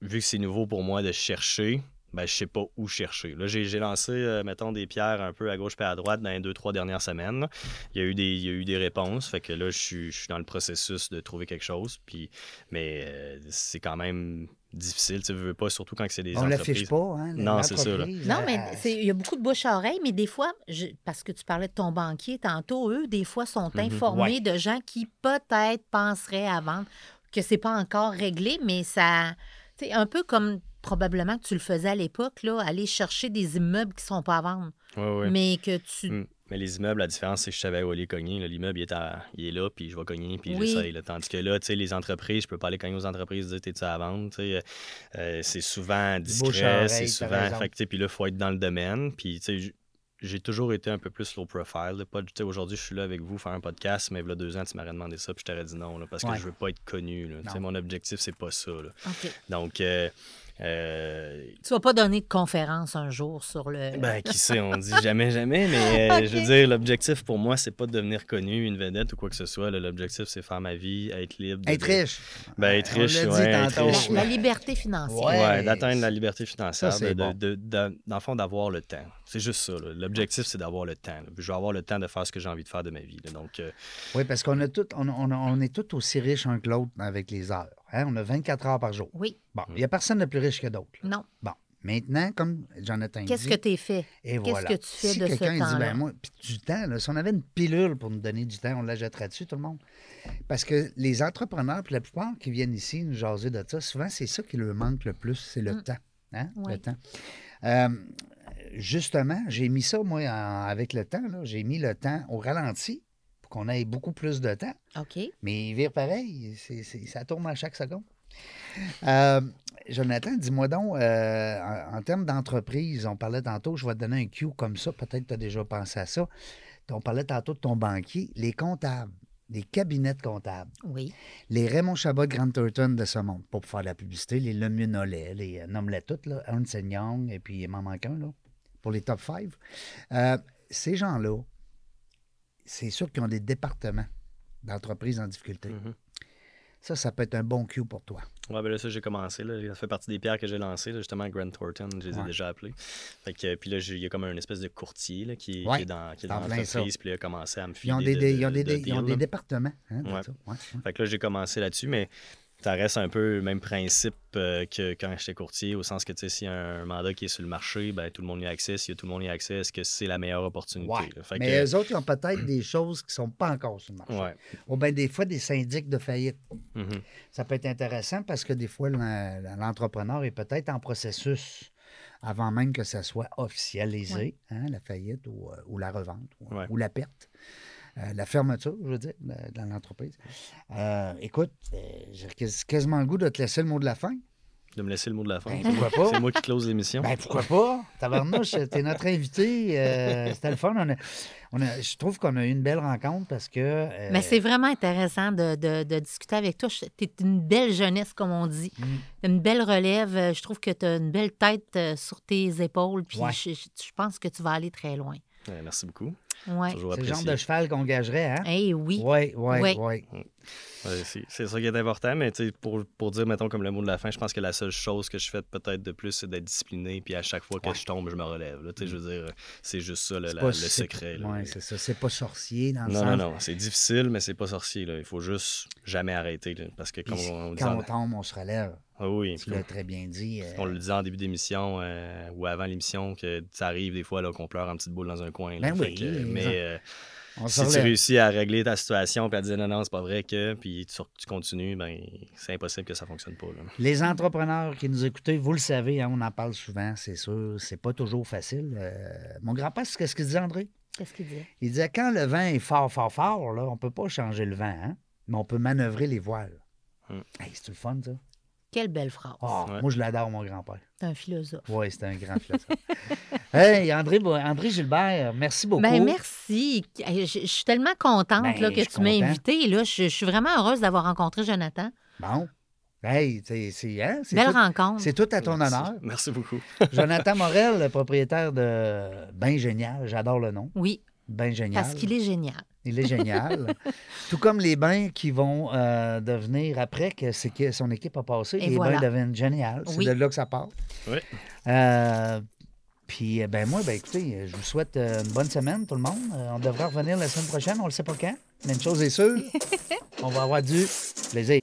vu que c'est nouveau pour moi de chercher, ben, je sais pas où chercher. Là, j'ai, j'ai lancé, euh, mettons, des pierres un peu à gauche et à droite dans les deux, trois dernières semaines. Il y a eu des, il y a eu des réponses. Fait que là, je suis, je suis dans le processus de trouver quelque chose. Puis, mais euh, c'est quand même difficile. Tu veux pas, surtout quand c'est des On ne entreprises. l'affiche pas. Hein, Non, c'est ça, là. Non, mais c'est- il y a beaucoup de bouche à oreille, mais des fois, je- parce que tu parlais de ton banquier tantôt, eux, des fois, sont Mhm. informés de gens qui peut-être penseraient à vendre, que c'est pas encore réglé, mais ça. Tu sais, un peu comme probablement que tu le faisais à l'époque, là, aller chercher des immeubles qui sont pas à vendre, Ouais, ouais. mais que tu. Mm. Mais les immeubles, la différence, c'est que je savais où aller cogner. L'immeuble, il, est à- il est là, puis je vais cogner, puis Oui. j'essaye. Tandis que là, tu sais, les entreprises, je peux pas aller cogner aux entreprises, dire t'es-tu à vendre. sais. Euh, c'est souvent discret, c'est souvent. raison. Fait que, tu sais, puis là, il faut être dans le domaine. Puis, tu sais, j'ai toujours été un peu plus low profile. aujourd'hui, je suis là avec vous, faire un podcast, mais il y a deux ans, tu m'aurais demandé ça, puis je t'aurais dit non, là, parce que Ouais. je veux pas être connu. là. Tu sais, Non. Mon objectif, c'est pas ça. là. Donc, euh, euh, Tu vas pas donner de conférence un jour sur le. ben, qui sait, on dit jamais, jamais, mais euh, je veux dire, l'objectif pour moi, c'est pas de devenir connu, une vedette ou quoi que ce soit. L'objectif, c'est faire ma vie, être libre. Être de- riche. Ben, être On riche, l'a dit ouais, être riche, la, la ouais. liberté financière. Ouais. Ouais, d'atteindre la liberté financière, Ça, c'est de, bon. de- de- dans le fond, d'avoir le temps. C'est juste ça. là. L'objectif, c'est d'avoir le temps. là. Je veux avoir le temps de faire ce que j'ai envie de faire de ma vie. là. Donc, euh, Oui, parce qu'on a tout, on, on on est tous aussi riches un que l'autre avec les heures. hein? On a 24 heures par jour. Oui, Bon, il n'y a personne de plus riche que d'autres. non. Bon, maintenant, comme Jonathan Qu'est-ce dit, que tu fait? qu'est-ce voilà. que tu fais si de ce quelqu'un il dit, ben moi, puis du temps, là, si on avait une pilule pour nous donner du temps, on la jetterait dessus, tout le monde. Parce que les entrepreneurs, puis la plupart qui viennent ici nous jaser de ça, souvent, c'est ça qui leur manque le plus, c'est le Mm. temps. Hein? Oui. Le temps. Euh, justement, j'ai mis ça, moi, en- avec le temps. là. J'ai mis le temps au ralenti pour qu'on ait beaucoup plus de temps. OK. Mais il vire pareil. C'est- c'est- ça tourne à chaque seconde. Euh, Jonathan, dis-moi donc, euh, en, en termes d'entreprise, on parlait tantôt, je vais te donner un cue comme ça, peut-être que tu as déjà pensé à ça. On parlait tantôt de ton banquier, les comptables, les cabinets de comptables, Oui. les Raymond Chabot Grant Thornton de ce monde, pas pour faire de la publicité, les Lemieux Nollet, les euh, nomme-les toutes, là, Ernst Young, et puis il m'en manque un, là, pour les top 5. ces gens-là, c'est sûr qu'ils ont des départements d'entreprises en difficulté. mhm. Ça, ça peut être un bon cue pour toi. Ouais, ben là, ça, j'ai commencé. Là. Ça fait partie des pierres que j'ai lancées. là. Justement, Grant Thornton, je les ai déjà appelés. Fait que, puis là, il y a comme un espèce de courtier là, qui, Ouais, qui est dans, qui est dans l'entreprise. Puis là, il a commencé à me Ils filer ont des, de- des- ils ont des, de des- ils ont deals, des là. départements. hein, Ouais. ça. Fait que là, j'ai commencé là-dessus, mais ça reste un peu le même principe euh, que quand j'étais courtier, au sens que, tu sais, s'il y a un mandat qui est sur le marché, ben, tout le monde y a accès. S'il y a tout le monde y a accès, est-ce que c'est la meilleure opportunité? Ouais. là? Fait Mais que- eux autres, ils ont peut-être des choses qui ne sont pas encore sur le marché. ouais. Ou bien des fois, des syndics de faillite. Mhm. Ça peut être intéressant parce que des fois, l'en- l'entrepreneur est peut-être en processus avant même que ça soit officialisé, Ouais. hein, la faillite ou, euh, ou la revente ou la perte. Euh, la fermeture, je veux dire, de, de l'entreprise. Euh, écoute, euh, j'ai quas- quasiment le goût de te laisser le mot de la fin. De me laisser le mot de la fin. Ben, pourquoi pas? C'est moi qui close l'émission. Ben, pourquoi pas? Tabarnouche, t'es notre invité. euh, C'était le fun. On a- on a- je trouve qu'on a eu une belle rencontre parce que. euh, Mais c'est vraiment intéressant de, de- de discuter avec toi. Tu es une belle jeunesse, comme on dit. Mm. T'as une belle relève. Je trouve que tu as une belle tête sur tes épaules. Puis Ouais. je, je- je pense que tu vas aller très loin. Ouais, merci beaucoup. Ouais. C'est le genre de cheval qu'on gagerait, hein? Eh oui. Oui, oui, Oui. oui. Ouais, c'est c'est ça qui est important, mais pour, pour dire, mettons, comme le mot de la fin, je pense que la seule chose que je fais peut-être de plus, c'est d'être discipliné, puis à chaque fois que Ouais. je tombe, je me relève. là. Je veux dire, c'est juste ça, le, C'est la- pas- le c'est- secret. c'est ça. C'est pas sorcier dans le non, sens. non, non, c'est difficile, mais c'est pas sorcier. Là. Il faut juste jamais arrêter. là, parce que, Puis comme on, on dit quand on tombe, on se relève. Ah oui, Tu l'as très bien dit. euh, on le disait en début d'émission euh, ou avant l'émission, que ça arrive des fois qu'on pleure en petite boule dans un coin. Ben oui, que, mais euh, on si tu réussis à régler ta situation puis à dire non, non, c'est pas vrai que, puis tu, tu continues, ben c'est impossible que ça fonctionne pas. là. Les entrepreneurs qui nous écoutent, vous le savez, hein, on en parle souvent, c'est sûr. C'est pas toujours facile. Euh, mon grand-père, c'est ce qu'il disait, André? Qu'est-ce qu'il dit? Il disait quand le vent est fort, fort, fort, là, on ne peut pas changer le vent, hein, mais on peut manœuvrer les voiles. Hum. Hey, c'est le fun, ça? Quelle belle phrase. Ah, Ouais. Moi, je l'adore, mon grand-père. C'est un philosophe. Oui, c'est un grand philosophe. hey, André, André Gilbert, merci beaucoup. Ben, merci. Je, je suis tellement contente Ben, là, que tu m'as content. invité. Là. Je, je suis vraiment heureuse d'avoir rencontré Jonathan. Bon. Hey, c'est c'est- hein, c'est Belle tout, rencontre. c'est tout à ton Merci. honneur. Merci beaucoup. Jonathan Morel, le propriétaire de Ben Génial, j'adore le nom. Oui, Ben Génial. parce qu'il est génial. Il est génial. Tout comme les bains qui vont euh, devenir, après que, c'est que son équipe a passé, Et les voilà. bains deviennent géniaux. C'est Oui. de là que ça part. Oui. Euh, puis, euh, ben moi, ben écoutez, je vous souhaite euh, une bonne semaine, tout le monde. Euh, on devrait revenir la semaine prochaine, on ne le sait pas quand. Mais une chose est sûre, on va avoir du plaisir.